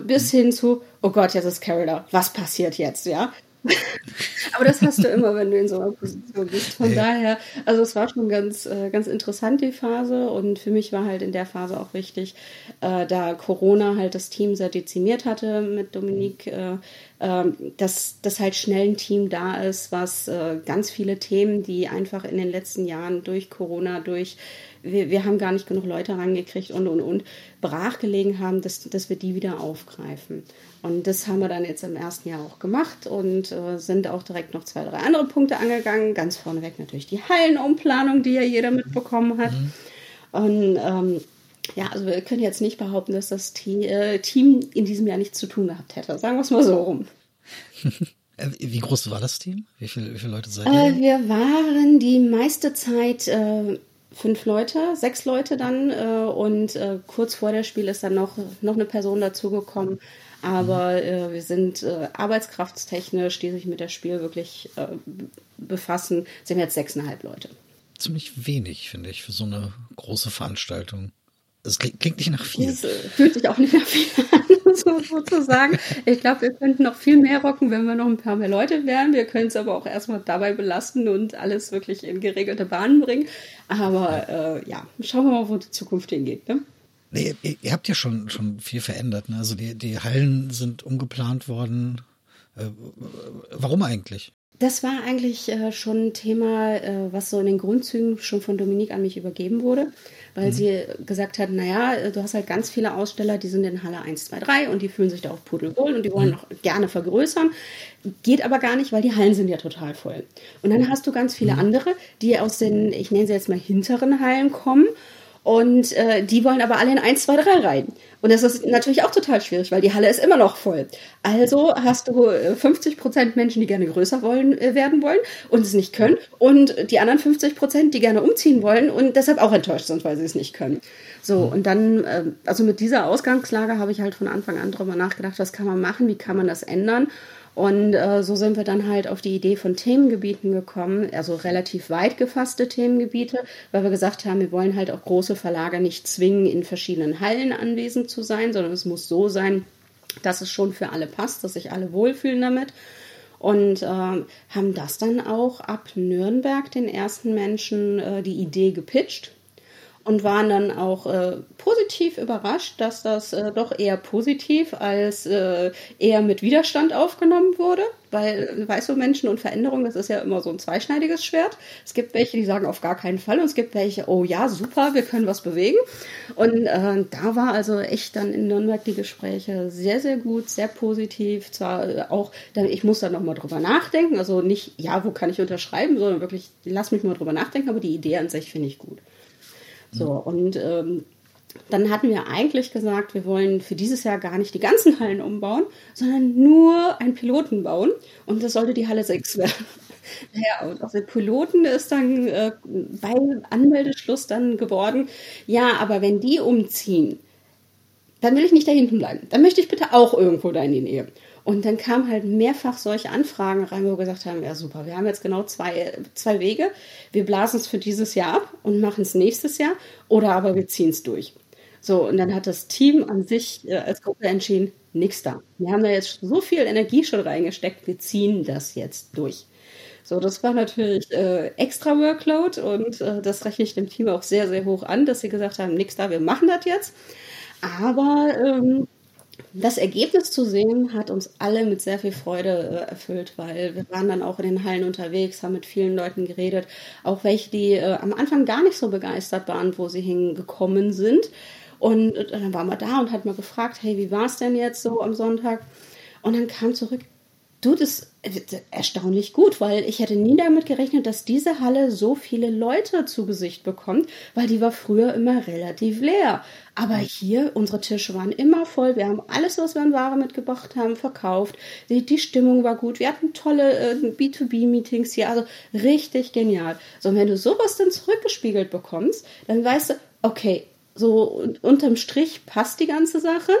Bis hin zu, oh Gott, jetzt ist Carol da, was passiert jetzt, ja? Aber das hast du immer, wenn du in so einer Position bist. Von ja. daher, also es war schon ganz, äh, ganz interessant, die Phase. Und für mich war halt in der Phase auch wichtig, äh, da Corona halt das Team sehr dezimiert hatte mit Dominique, äh, ähm, dass, dass halt schnell ein Team da ist, was ganz viele Themen, die einfach in den letzten Jahren durch Corona, durch wir, wir haben gar nicht genug Leute rangekriegt und und und brachgelegen haben, dass, dass wir die wieder aufgreifen. Und das haben wir dann jetzt im ersten Jahr auch gemacht und äh, sind auch direkt noch zwei, drei andere Punkte angegangen. Ganz vorneweg natürlich die Hallenumplanung, die ja jeder mitbekommen hat. Mhm. Und ähm, ja, also wir können jetzt nicht behaupten, dass das Team, äh, in diesem Jahr nichts zu tun gehabt hätte. Sagen wir es mal so rum. Äh, wie groß war das Team? Wie, viel, wie viele Leute seid ihr? Äh, wir waren die meiste Zeit äh, fünf Leute, sechs Leute dann äh, und äh, kurz vor der Spiel ist dann noch, noch eine Person dazugekommen, aber äh, wir sind äh, arbeitskraftstechnisch, die sich mit der Spiel wirklich äh, befassen, sind jetzt sechseinhalb Leute. Ziemlich wenig, finde ich, für so eine große Veranstaltung. Es klingt, klingt nicht nach viel. Es äh, fühlt sich auch nicht nach viel an, so, sozusagen. Ich glaube, wir könnten noch viel mehr rocken, wenn wir noch ein paar mehr Leute wären. Wir können es aber auch erstmal dabei belasten und alles wirklich in geregelte Bahnen bringen. Aber äh, ja, schauen wir mal, wo die Zukunft hingeht. Ne? Nee, ihr, ihr, habt ja schon, schon viel verändert. Ne? Also die, die Hallen sind umgeplant worden. Äh, warum eigentlich? Das war eigentlich äh, schon ein Thema, äh, was so in den Grundzügen schon von Dominique an mich übergeben wurde, weil mhm. sie gesagt hat, naja, äh, du hast halt ganz viele Aussteller, die sind in Halle 1, 2, 3 und die fühlen sich da auch pudelwohl und die wollen mhm. auch gerne vergrößern. Geht aber gar nicht, weil die Hallen sind ja total voll. Und dann hast du ganz viele mhm. andere, die aus den, ich nenne sie jetzt mal hinteren Hallen kommen und äh, die wollen aber alle in 1, 2, 3 rein. Und das ist natürlich auch total schwierig, weil die Halle ist immer noch voll. Also hast du 50 äh, Prozent Menschen, die gerne größer wollen, äh, werden wollen und es nicht können. Und die anderen 50 Prozent, die gerne umziehen wollen und deshalb auch enttäuscht sind, weil sie es nicht können. So, und dann, äh, also mit dieser Ausgangslage habe ich halt von Anfang an drüber nachgedacht, was kann man machen, wie kann man das ändern. Und äh, so sind wir dann halt auf die Idee von Themengebieten gekommen, also relativ weit gefasste Themengebiete, weil wir gesagt haben, wir wollen halt auch große Verlage nicht zwingen, in verschiedenen Hallen anwesend zu sein, sondern es muss so sein, dass es schon für alle passt, dass sich alle wohlfühlen damit. und äh, haben das dann auch ab Nürnberg den ersten Menschen äh, die Idee gepitcht und waren dann auch äh, positiv überrascht, dass das äh, doch eher positiv als äh, eher mit Widerstand aufgenommen wurde, weil weißt du, Menschen und Veränderung, das ist ja immer so ein zweischneidiges Schwert. Es gibt welche, die sagen auf gar keinen Fall und es gibt welche, oh ja, super, wir können was bewegen. Und äh, da war also echt dann in Nürnberg die Gespräche sehr, sehr gut, sehr positiv. Zwar äh, auch, ich muss da nochmal drüber nachdenken, also nicht, ja, wo kann ich unterschreiben, sondern wirklich, lass mich mal drüber nachdenken, aber die Idee an sich finde ich gut. So, und ähm, dann hatten wir eigentlich gesagt, wir wollen für dieses Jahr gar nicht die ganzen Hallen umbauen, sondern nur einen Piloten bauen. Und das sollte die Halle 6 werden. Naja, und auch der Piloten ist dann äh, bei Anmeldeschluss dann geworden. Ja, aber wenn die umziehen, dann will ich nicht da hinten bleiben. Dann möchte ich bitte auch irgendwo da in die Nähe. Und dann kamen halt mehrfach solche Anfragen rein, wo wir gesagt haben, ja super, wir haben jetzt genau zwei, zwei Wege. Wir blasen es für dieses Jahr ab und machen es nächstes Jahr oder aber wir ziehen es durch. So, und dann hat das Team an sich äh, als Gruppe entschieden, nichts da. Wir haben da jetzt so viel Energie schon reingesteckt, wir ziehen das jetzt durch. So, das war natürlich äh, extra Workload und äh, das rechne ich dem Team auch sehr, sehr hoch an, dass sie gesagt haben, nichts da, wir machen das jetzt. Aber ähm, das Ergebnis zu sehen hat uns alle mit sehr viel Freude äh, erfüllt, weil wir waren dann auch in den Hallen unterwegs, haben mit vielen Leuten geredet, auch welche, die äh, am Anfang gar nicht so begeistert waren, wo sie hingekommen sind. Und äh, dann waren wir da und hat mal gefragt, hey, wie war es denn jetzt so am Sonntag? Und dann kam zurück, du, das erstaunlich gut, weil ich hätte nie damit gerechnet, dass diese Halle so viele Leute zu Gesicht bekommt, weil die war früher immer relativ leer. Aber hier, unsere Tische waren immer voll. Wir haben alles, was wir an Ware mitgebracht haben, verkauft. Die, die Stimmung war gut. Wir hatten tolle äh, B2B-Meetings hier. Also richtig genial. So, und wenn du sowas dann zurückgespiegelt bekommst, dann weißt du, okay, so unterm Strich passt die ganze Sache.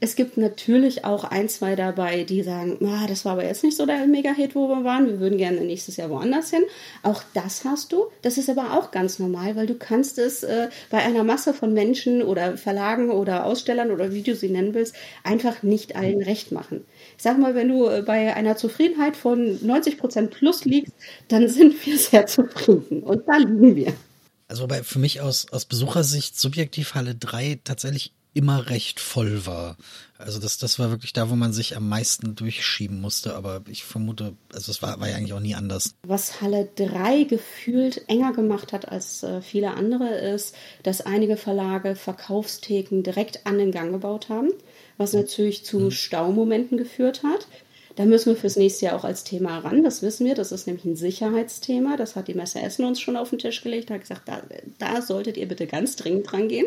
Es gibt natürlich auch ein, zwei dabei, die sagen, ah, das war aber jetzt nicht so der Mega-Hit, wo wir waren. Wir würden gerne nächstes Jahr woanders hin. Auch das hast du. Das ist aber auch ganz normal, weil du kannst es äh, bei einer Masse von Menschen oder Verlagen oder Ausstellern oder wie du sie nennen willst, einfach nicht allen recht machen. Ich sag mal, wenn du äh, bei einer Zufriedenheit von 90 Prozent plus liegst, dann sind wir sehr zufrieden. Und da liegen wir. Also bei, für mich aus, aus Besuchersicht subjektiv Halle 3 tatsächlich immer recht voll war. Also das, das war wirklich da, wo man sich am meisten durchschieben musste. Aber ich vermute, also es war, war ja eigentlich auch nie anders. Was Halle 3 gefühlt enger gemacht hat als äh, viele andere, ist, dass einige Verlage Verkaufstheken direkt an den Gang gebaut haben, was natürlich zu mhm. Staumomenten geführt hat. Da müssen wir fürs nächste Jahr auch als Thema ran. Das wissen wir. Das ist nämlich ein Sicherheitsthema. Das hat die Messe Essen uns schon auf den Tisch gelegt. Hat gesagt, da, da solltet ihr bitte ganz dringend dran gehen.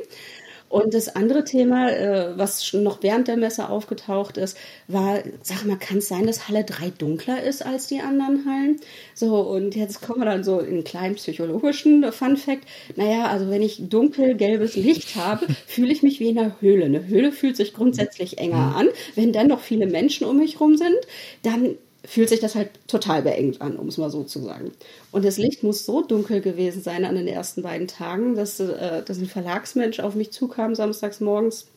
Und das andere Thema, äh, was noch während der Messe aufgetaucht ist, war, sag mal, kann es sein, dass Halle 3 dunkler ist als die anderen Hallen? So, und jetzt kommen wir dann so in einen kleinen psychologischen Fun Fact. Naja, also wenn ich dunkelgelbes Licht habe, fühle ich mich wie in einer Höhle. Eine Höhle fühlt sich grundsätzlich enger an. Wenn dann noch viele Menschen um mich rum sind, dann fühlt sich das halt total beengt an, um es mal so zu sagen. Und das Licht muss so dunkel gewesen sein an den ersten beiden Tagen, dass, äh, dass ein Verlagsmensch auf mich zukam samstags morgens,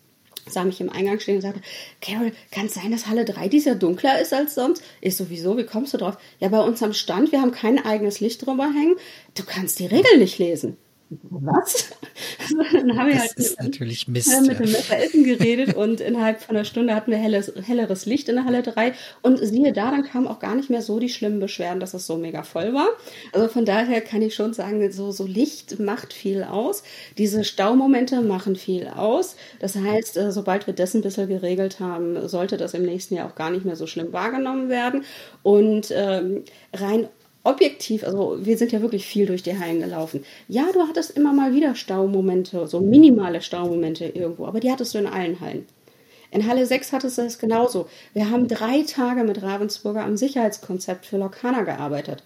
sah mich im Eingang stehen und sagte, Carol, kann es sein, dass Halle 3 dieser dunkler ist als sonst? Ich sowieso, wie kommst du drauf? Ja, bei uns am Stand, wir haben kein eigenes Licht drüber hängen. Du kannst die Regeln nicht lesen was? dann haben wir das halt ist mit, natürlich Mist. Mit dem Messerelfen geredet und innerhalb von einer Stunde hatten wir helles, helleres Licht in der Halle 3 und siehe da, dann kamen auch gar nicht mehr so die schlimmen Beschwerden, dass es so mega voll war. Also von daher kann ich schon sagen, so, so Licht macht viel aus. Diese Staumomente machen viel aus. Das heißt, äh, sobald wir das ein bisschen geregelt haben, sollte das im nächsten Jahr auch gar nicht mehr so schlimm wahrgenommen werden. Und ähm, rein objektiv, also wir sind ja wirklich viel durch die Hallen gelaufen. Ja, du hattest immer mal wieder Staumomente, so minimale Staumomente irgendwo, aber die hattest du in allen Hallen. In Halle 6 hattest du es genauso. Wir haben drei Tage mit Ravensburger am Sicherheitskonzept für Lokana gearbeitet.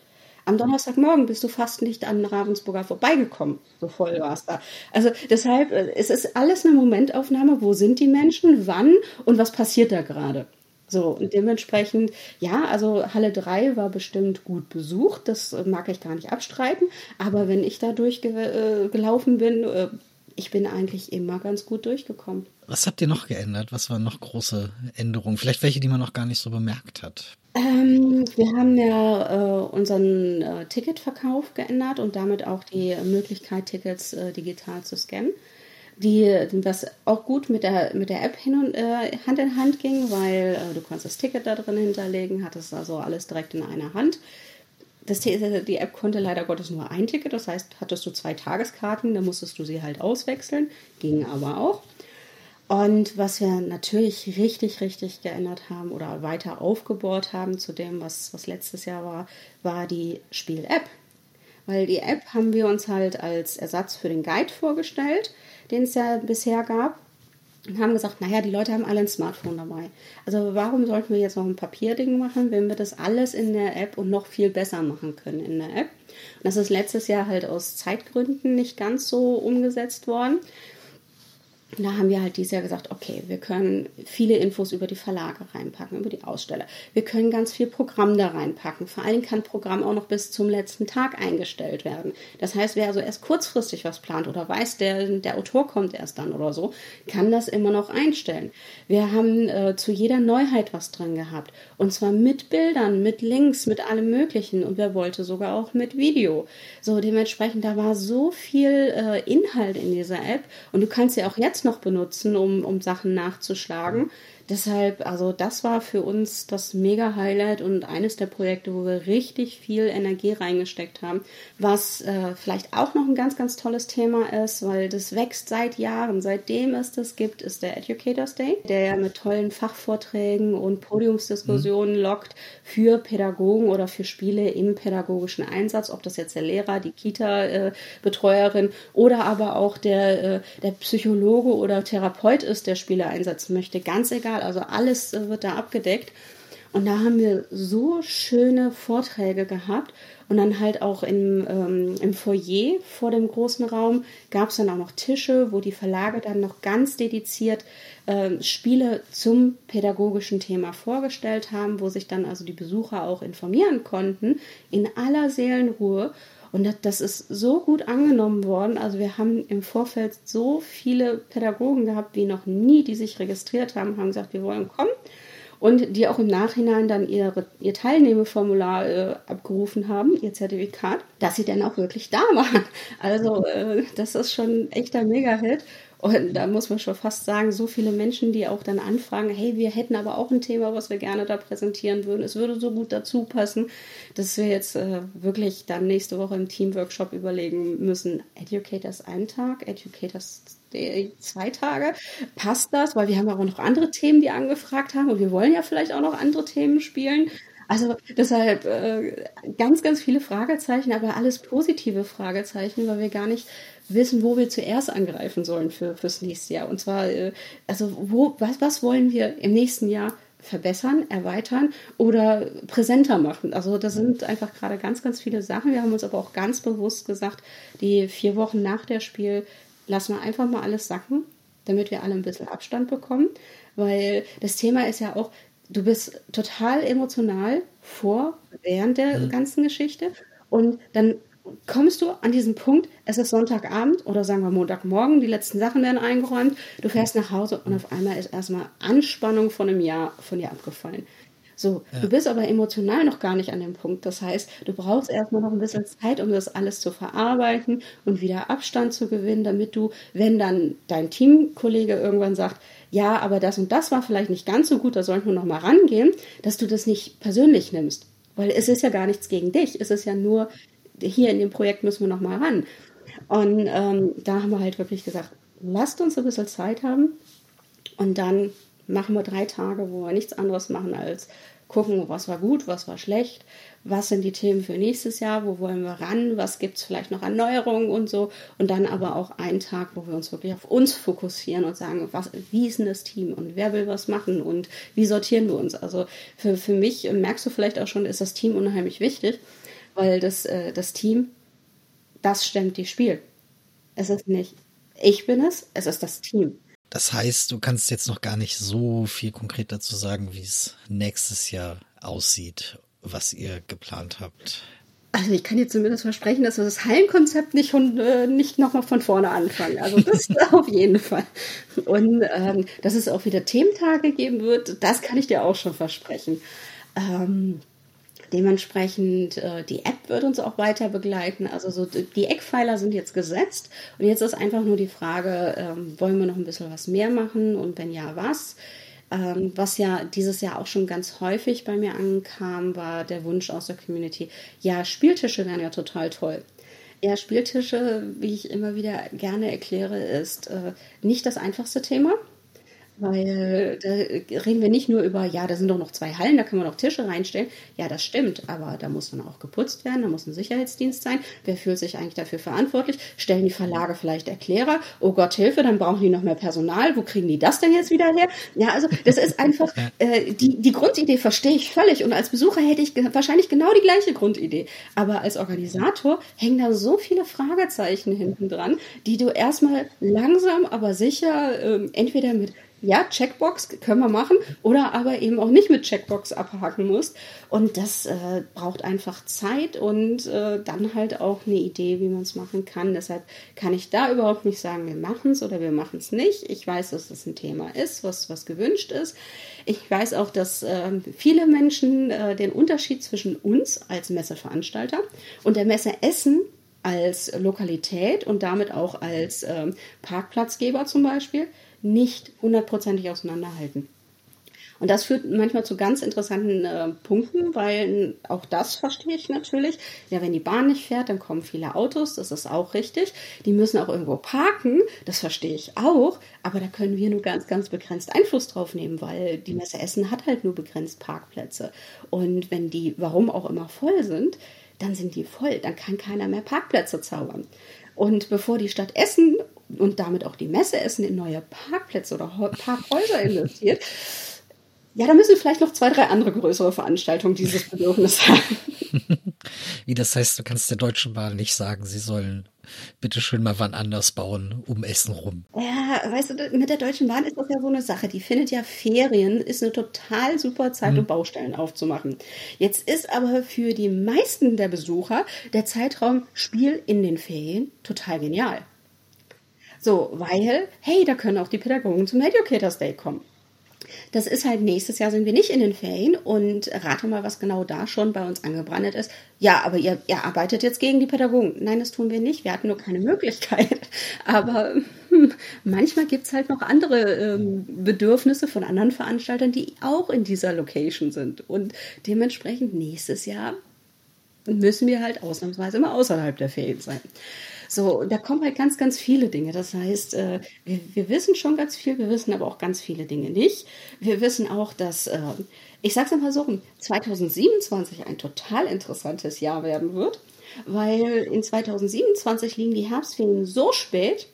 Am Donnerstagmorgen bist du fast nicht an Ravensburger vorbeigekommen. So voll war es da. Also deshalb, äh, es ist alles eine Momentaufnahme. Wo sind die Menschen? Wann? Und was passiert da gerade? So, und dementsprechend, ja, also Halle 3 war bestimmt gut besucht, das mag ich gar nicht abstreiten, aber wenn ich da durchgelaufen bin, äh, ich ich bin eigentlich immer ganz gut durchgekommen. Was habt ihr noch geändert? Was waren noch große Änderungen? Vielleicht welche, die man noch gar nicht so bemerkt hat? Ähm, wir haben ja äh, unseren äh, Ticketverkauf geändert und damit auch die Möglichkeit, Tickets äh, digital zu scannen. Die, was auch gut mit der, mit der App hin und, äh, Hand in Hand ging, weil äh, du kannst das Ticket da drin hinterlegen, hattest also alles direkt in einer Hand. Das, die App konnte leider Gottes nur ein Ticket, das heißt, hattest du zwei Tageskarten, dann musstest du sie halt auswechseln, ging aber auch. Und was wir natürlich richtig, richtig geändert haben oder weiter aufgebohrt haben zu dem, was, was letztes Jahr war, war die Spiel-App. Weil die App haben wir uns halt als Ersatz für den Guide vorgestellt, den es ja bisher gab. Und haben gesagt, naja, die Leute haben alle ein Smartphone dabei. Also warum sollten wir jetzt noch ein Papierding machen, wenn wir das alles in der App und noch viel besser machen können in der App? Und das ist letztes Jahr halt aus Zeitgründen nicht ganz so umgesetzt worden da haben wir halt dieses Jahr gesagt, okay, wir können viele Infos über die Verlage reinpacken, über die Aussteller. Wir können ganz viel Programm da reinpacken. Vor allem kann Programm auch noch bis zum letzten Tag eingestellt werden. Das heißt, wer also erst kurzfristig was plant oder weiß, der, der Autor kommt erst dann oder so, kann das immer noch einstellen. Wir haben äh, zu jeder Neuheit was drin gehabt. Und zwar mit Bildern, mit Links, mit allem Möglichen. Und wer wollte sogar auch mit Video. So, dementsprechend, da war so viel äh, Inhalt in dieser App. Und du kannst sie auch jetzt noch benutzen, um, um Sachen nachzuschlagen. Deshalb, also das war für uns das Mega-Highlight und eines der Projekte, wo wir richtig viel Energie reingesteckt haben. Was äh, vielleicht auch noch ein ganz, ganz tolles Thema ist, weil das wächst seit Jahren. Seitdem es das gibt, ist der Educators Day, der ja mit tollen Fachvorträgen und Podiumsdiskussionen mhm. lockt für Pädagogen oder für Spiele im pädagogischen Einsatz, ob das jetzt der Lehrer, die Kita-Betreuerin oder aber auch der, äh, der Psychologe oder Therapeut ist, der Spiele einsetzen möchte. Ganz egal Potenzial. Also alles äh, wird da abgedeckt. Und da haben wir so schöne Vorträge gehabt. Und dann halt auch im, ähm, im Foyer vor dem großen Raum gab es dann auch noch Tische, wo die Verlage dann noch ganz dediziert äh, Spiele zum pädagogischen Thema vorgestellt haben, wo sich dann also die Besucher auch informieren konnten, in aller Seelenruhe. Und das ist so gut angenommen worden. Also wir haben im Vorfeld so viele Pädagogen gehabt wie noch nie, die sich registriert haben, haben gesagt, wir wollen kommen. Und die auch im Nachhinein dann ihre, ihr Teilnehmerformular äh, abgerufen haben, ihr Zertifikat, dass sie dann auch wirklich da waren. Also äh, das ist schon ein echter Mega-Hit. Und da muss man schon fast sagen, so viele Menschen, die auch dann anfragen, hey, wir hätten aber auch ein Thema, was wir gerne da präsentieren würden. Es würde so gut dazu passen, dass wir jetzt äh, wirklich dann nächste Woche im Teamworkshop überlegen müssen, Educators einen Tag, Educators zwei Tage. Passt das? Weil wir haben aber noch andere Themen, die angefragt haben und wir wollen ja vielleicht auch noch andere Themen spielen. Also deshalb äh, ganz, ganz viele Fragezeichen, aber alles positive Fragezeichen, weil wir gar nicht wissen, wo wir zuerst angreifen sollen für, fürs nächste Jahr. Und zwar, äh, also wo, was, was wollen wir im nächsten Jahr verbessern, erweitern oder präsenter machen. Also das sind einfach gerade ganz, ganz viele Sachen. Wir haben uns aber auch ganz bewusst gesagt, die vier Wochen nach der Spiel lassen wir einfach mal alles sacken, damit wir alle ein bisschen Abstand bekommen. Weil das Thema ist ja auch, du bist total emotional vor, während der mhm. ganzen Geschichte. Und dann kommst du an diesen Punkt, es ist Sonntagabend oder sagen wir Montagmorgen, die letzten Sachen werden eingeräumt, du fährst nach Hause und auf einmal ist erstmal Anspannung von einem Jahr von dir abgefallen. So, ja. du bist aber emotional noch gar nicht an dem Punkt. Das heißt, du brauchst erstmal noch ein bisschen Zeit, um das alles zu verarbeiten und wieder Abstand zu gewinnen, damit du, wenn dann dein Teamkollege irgendwann sagt, ja, aber das und das war vielleicht nicht ganz so gut, da sollten wir noch mal rangehen, dass du das nicht persönlich nimmst. Weil es ist ja gar nichts gegen dich. Es ist ja nur hier in dem Projekt müssen wir noch mal ran. Und ähm, da haben wir halt wirklich gesagt, lasst uns ein bisschen Zeit haben und dann machen wir drei Tage, wo wir nichts anderes machen als gucken, was war gut, was war schlecht, was sind die Themen für nächstes Jahr, wo wollen wir ran, was gibt es vielleicht noch an Neuerungen und so. Und dann aber auch einen Tag, wo wir uns wirklich auf uns fokussieren und sagen, was, wie ist denn das Team und wer will was machen und wie sortieren wir uns. Also für, für mich, merkst du vielleicht auch schon, ist das Team unheimlich wichtig weil das, äh, das Team, das stemmt die Spiel. Es ist nicht ich bin es, es ist das Team. Das heißt, du kannst jetzt noch gar nicht so viel konkret dazu sagen, wie es nächstes Jahr aussieht, was ihr geplant habt. Also ich kann dir zumindest versprechen, dass wir das Hallenkonzept nicht, äh, nicht nochmal von vorne anfangen. Also das auf jeden Fall. Und ähm, dass es auch wieder Thementage geben wird, das kann ich dir auch schon versprechen. Ähm, dementsprechend, äh, die App wird uns auch weiter begleiten. Also so die Eckpfeiler sind jetzt gesetzt und jetzt ist einfach nur die Frage, ähm, wollen wir noch ein bisschen was mehr machen und wenn ja, was? Ähm, was ja dieses Jahr auch schon ganz häufig bei mir ankam, war der Wunsch aus der Community, ja, Spieltische wären ja total toll. Ja, Spieltische, wie ich immer wieder gerne erkläre, ist äh, nicht das einfachste Thema. Weil da reden wir nicht nur über, ja, da sind doch noch zwei Hallen, da können wir noch Tische reinstellen. Ja, das stimmt, aber da muss dann auch geputzt werden, da muss ein Sicherheitsdienst sein. Wer fühlt sich eigentlich dafür verantwortlich? Stellen die Verlage vielleicht Erklärer? Oh Gott, Hilfe, dann brauchen die noch mehr Personal. Wo kriegen die das denn jetzt wieder her? Ja, also das ist einfach, äh, die, die Grundidee verstehe ich völlig und als Besucher hätte ich wahrscheinlich genau die gleiche Grundidee. Aber als Organisator hängen da so viele Fragezeichen hinten dran, die du erstmal langsam, aber sicher äh, entweder mit ja, Checkbox können wir machen oder aber eben auch nicht mit Checkbox abhaken musst. Und das äh, braucht einfach Zeit und äh, dann halt auch eine Idee, wie man es machen kann. Deshalb kann ich da überhaupt nicht sagen, wir machen es oder wir machen es nicht. Ich weiß, dass das ein Thema ist, was, was gewünscht ist. Ich weiß auch, dass äh, viele Menschen äh, den Unterschied zwischen uns als Messeveranstalter und der Messe Essen als Lokalität und damit auch als ähm, Parkplatzgeber zum Beispiel nicht hundertprozentig auseinanderhalten. Und das führt manchmal zu ganz interessanten äh, Punkten, weil auch das verstehe ich natürlich. Ja, wenn die Bahn nicht fährt, dann kommen viele Autos, das ist auch richtig. Die müssen auch irgendwo parken, das verstehe ich auch. Aber da können wir nur ganz, ganz begrenzt Einfluss drauf nehmen, weil die Messe Essen hat halt nur begrenzt Parkplätze. Und wenn die, warum auch immer, voll sind, dann sind die voll. Dann kann keiner mehr Parkplätze zaubern. Und bevor die Stadt Essen und damit auch die Messe Essen in neue Parkplätze oder Parkhäuser investiert, ja, da müssen vielleicht noch zwei, drei andere größere Veranstaltungen dieses Bedürfnis haben. Wie das heißt, du kannst der Deutschen Bahn nicht sagen, sie sollen bitte schön mal wann anders bauen, um Essen rum. Ja, weißt du, mit der Deutschen Bahn ist das ja so eine Sache. Die findet ja Ferien, ist eine total super Zeit, um hm. Baustellen aufzumachen. Jetzt ist aber für die meisten der Besucher der Zeitraum Spiel in den Ferien total genial. So, weil, hey, da können auch die Pädagogen zum Educators Day kommen. Das ist halt nächstes Jahr sind wir nicht in den Ferien und rate mal, was genau da schon bei uns angebrannt ist. Ja, aber ihr, ihr arbeitet jetzt gegen die Pädagogen. Nein, das tun wir nicht. Wir hatten nur keine Möglichkeit. Aber hm, manchmal gibt es halt noch andere ähm, Bedürfnisse von anderen Veranstaltern, die auch in dieser Location sind. Und dementsprechend nächstes Jahr müssen wir halt ausnahmsweise immer außerhalb der Ferien sein. So, da kommen halt ganz, ganz viele Dinge. Das heißt, äh, wir, wir, wissen schon ganz viel, wir wissen aber auch ganz viele Dinge nicht. Wir wissen auch, dass, äh, ich sag's mal so, 2027 ein total interessantes Jahr werden wird, weil in 2027 liegen die Herbstferien so spät,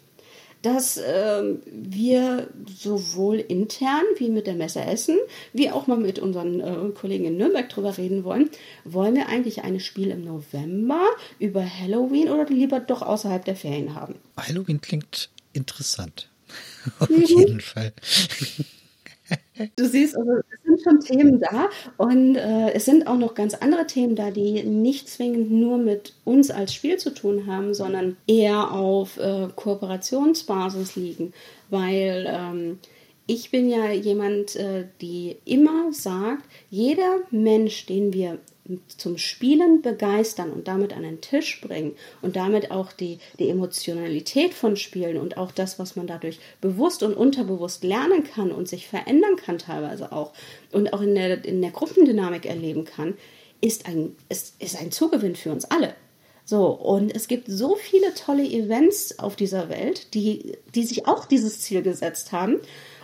dass äh, wir sowohl intern wie mit der Messe Essen, wie auch mal mit unseren äh, Kollegen in Nürnberg drüber reden wollen. Wollen wir eigentlich ein Spiel im November über Halloween oder lieber doch außerhalb der Ferien haben? Halloween klingt interessant. Auf mhm. jeden Fall. Du siehst, also schon Themen da. Und äh, es sind auch noch ganz andere Themen da, die nicht zwingend nur mit uns als Spiel zu tun haben, sondern eher auf äh, Kooperationsbasis liegen, weil ähm, ich bin ja jemand, äh, die immer sagt, jeder Mensch, den wir zum Spielen begeistern und damit an den Tisch bringen und damit auch die, die Emotionalität von Spielen und auch das, was man dadurch bewusst und unterbewusst lernen kann und sich verändern kann teilweise auch und auch in der, in der Gruppendynamik erleben kann, ist ein, ist, ist ein Zugewinn für uns alle. So, und es gibt so viele tolle Events auf dieser Welt, die, die sich auch dieses Ziel gesetzt haben.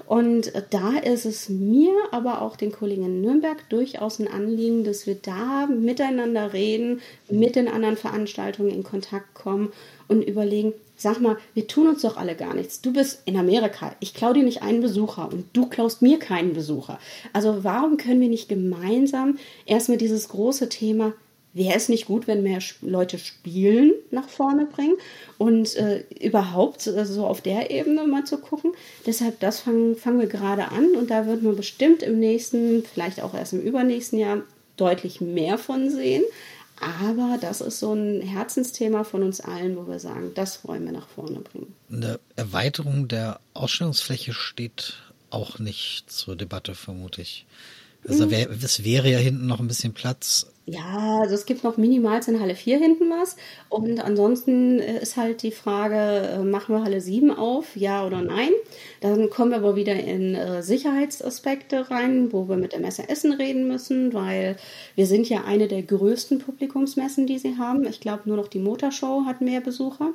Und da ist es mir, aber auch den Kollegen in Nürnberg durchaus ein Anliegen, dass wir da miteinander reden, mit den anderen Veranstaltungen in Kontakt kommen und überlegen, sag mal, wir tun uns doch alle gar nichts. Du bist in Amerika, ich klaue dir nicht einen Besucher und du klaust mir keinen Besucher. Also warum können wir nicht gemeinsam erstmal dieses große Thema wäre es nicht gut, wenn mehr Leute spielen nach vorne bringen und äh, überhaupt äh, so auf der Ebene mal zu gucken. Deshalb, das fangen, fangen wir gerade an und da wird man bestimmt im nächsten, vielleicht auch erst im übernächsten Jahr deutlich mehr von sehen. Aber das ist so ein Herzensthema von uns allen, wo wir sagen, das wollen wir nach vorne bringen. Eine Erweiterung der Ausstellungsfläche steht auch nicht zur Debatte, vermute ich. Also wär, es wäre ja hinten noch ein bisschen Platz. Ja, also es gibt noch minimals in Halle 4 hinten was. Und ansonsten äh, ist halt die Frage, äh, machen wir Halle 7 auf, ja oder nein? Dann kommen wir aber wieder in äh, Sicherheitsaspekte rein, wo wir mit der Messe Essen reden müssen, weil wir sind ja eine der größten Publikumsmessen, die sie haben. Ich glaube, nur noch die Motorshow hat mehr Besucher.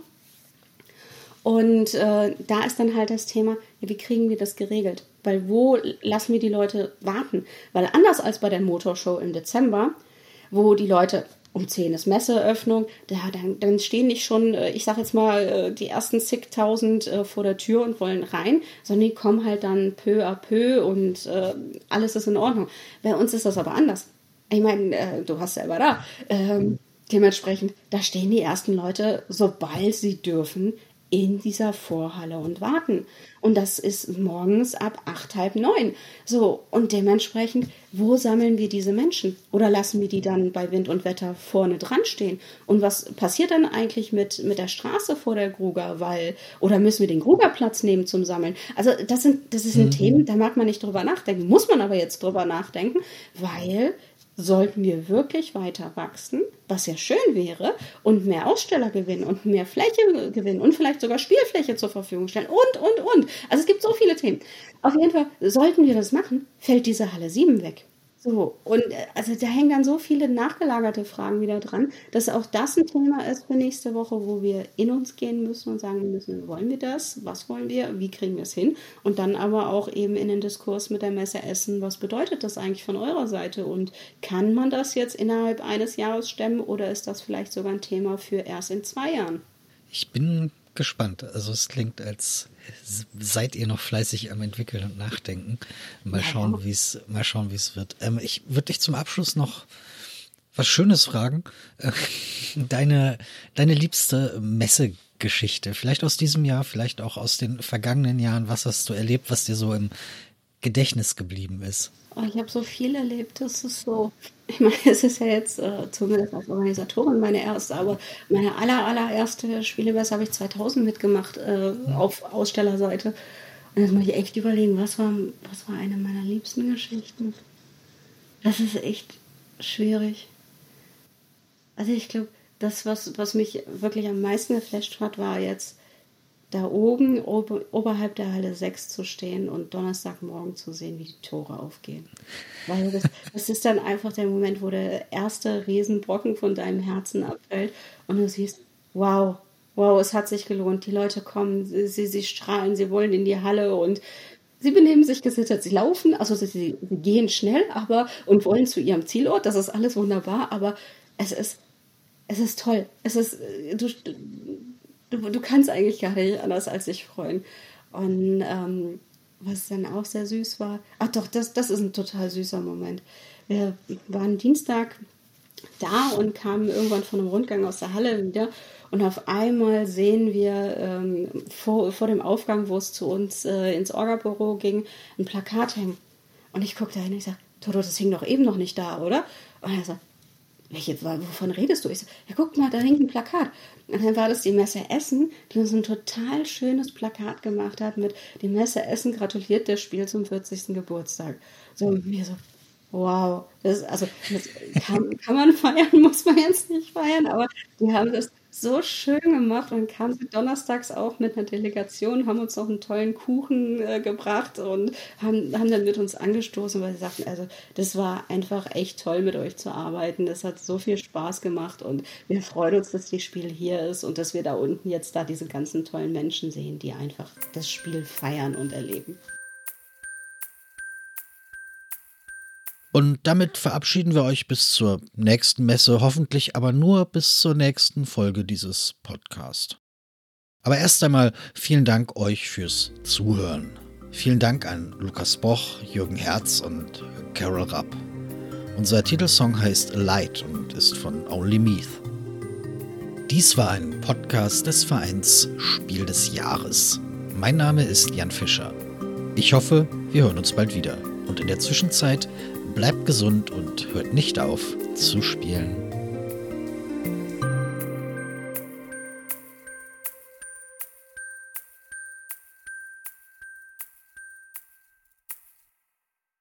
Und äh, da ist dann halt das Thema, ja, wie kriegen wir das geregelt? Weil wo lassen wir die Leute warten? Weil anders als bei der Motorshow im Dezember, wo die Leute um 10 ist Messeeröffnung, da, dann, dann stehen nicht schon, äh, ich sag jetzt mal, äh, die ersten zigtausend äh, vor der Tür und wollen rein, sondern die kommen halt dann peu à peu und äh, alles ist in Ordnung. Bei uns ist das aber anders. Ich meine, äh, du hast selber da. Ähm, dementsprechend, da stehen die ersten Leute, sobald sie dürfen, in dieser Vorhalle und warten. Und das ist morgens ab acht, halb neun. So, und dementsprechend, wo sammeln wir diese Menschen? Oder lassen wir die dann bei Wind und Wetter vorne dran stehen? Und was passiert dann eigentlich mit, mit der Straße vor der Gruger? Weil, oder müssen wir den Grugerplatz nehmen zum Sammeln? Also, das sind, das sind mhm. Themen, da mag man nicht drüber nachdenken, muss man aber jetzt drüber nachdenken, weil sollten wir wirklich weiter wachsen, was ja schön wäre, und mehr Aussteller gewinnen und mehr Fläche gewinnen und vielleicht sogar Spielfläche zur Verfügung stellen und, und, und. Also es gibt so viele Themen. Auf jeden Fall, sollten wir das machen, fällt diese Halle 7 weg. So, und äh, also da hängen dann so viele nachgelagerte Fragen wieder dran, dass auch das ein Thema ist für nächste Woche, wo wir in uns gehen müssen und sagen müssen, wollen wir das? Was wollen wir? Wie kriegen wir es hin? Und dann aber auch eben in den Diskurs mit der Messe Essen, was bedeutet das eigentlich von eurer Seite? Und kann man das jetzt innerhalb eines Jahres stemmen oder ist das vielleicht sogar ein Thema für erst in zwei Jahren? Ich bin gespannt. Also es klingt, als seid ihr noch fleißig am entwickeln und nachdenken. Mal schauen, wie es, mal schauen, wie es wird. Ähm, ich würde dich zum Abschluss noch was Schönes fragen. Äh, deine, deine liebste Messegeschichte, vielleicht aus diesem Jahr, vielleicht auch aus den vergangenen Jahren. Was hast du erlebt, was dir so im Gedächtnis geblieben ist? Oh, ich habe so viel erlebt, das ist so. Ich meine, es ist ja jetzt äh, zumindest als Organisatorin meine erste, aber meine aller, allererste Spielemesse habe ich 2000 mitgemacht äh, auf Ausstellerseite. Und jetzt muss ich echt überlegen, was war, was war eine meiner liebsten Geschichten? Das ist echt schwierig. Also ich glaube, das, was, was mich wirklich am meisten geflasht hat, war jetzt da oben ober, oberhalb der Halle 6 zu stehen und Donnerstagmorgen zu sehen, wie die Tore aufgehen. Weil das, das ist dann einfach der Moment, wo der erste Riesenbrocken von deinem Herzen abfällt und du siehst, wow, wow, es hat sich gelohnt. Die Leute kommen, sie, sie strahlen, sie wollen in die Halle und sie benehmen sich gesittert. Sie laufen, also sie, sie gehen schnell, aber und wollen zu ihrem Zielort. Das ist alles wunderbar, aber es ist, es ist toll. Es ist, du, du, du kannst eigentlich gar nicht anders als sich freuen. Und ähm, was dann auch sehr süß war, ach doch, das, das ist ein total süßer Moment. Wir waren Dienstag da und kamen irgendwann von einem Rundgang aus der Halle wieder. Und auf einmal sehen wir ähm, vor, vor dem Aufgang, wo es zu uns äh, ins Orga-Büro ging, ein Plakat hängen. Und ich gucke da hin und ich sage, Toto, das hing doch eben noch nicht da, oder? Und er sagt, welche, wovon redest du? Ich so, ja, guck mal, da hängt ein Plakat. Und dann war das die Messe Essen, die uns ein total schönes Plakat gemacht hat mit die Messe Essen gratuliert das Spiel zum 40. Geburtstag. So, und mir so, wow, das, also, das kann, kann man feiern, muss man jetzt nicht feiern, aber die haben das so schön gemacht und kamen sie donnerstags auch mit einer Delegation, haben uns noch einen tollen Kuchen äh, gebracht und haben, haben dann mit uns angestoßen, weil sie sagten, also das war einfach echt toll mit euch zu arbeiten. Das hat so viel Spaß gemacht und wir freuen uns, dass das Spiel hier ist und dass wir da unten jetzt da diese ganzen tollen Menschen sehen, die einfach das Spiel feiern und erleben. Und damit verabschieden wir euch bis zur nächsten Messe, hoffentlich aber nur bis zur nächsten Folge dieses Podcasts. Aber erst einmal vielen Dank euch fürs Zuhören. Vielen Dank an Lukas Boch, Jürgen Herz und Carol Rapp. Unser Titelsong heißt Light und ist von Only Meath. Dies war ein Podcast des Vereins Spiel des Jahres. Mein Name ist Jan Fischer. Ich hoffe, wir hören uns bald wieder. Und in der Zwischenzeit bleibt gesund und hört nicht auf zu spielen.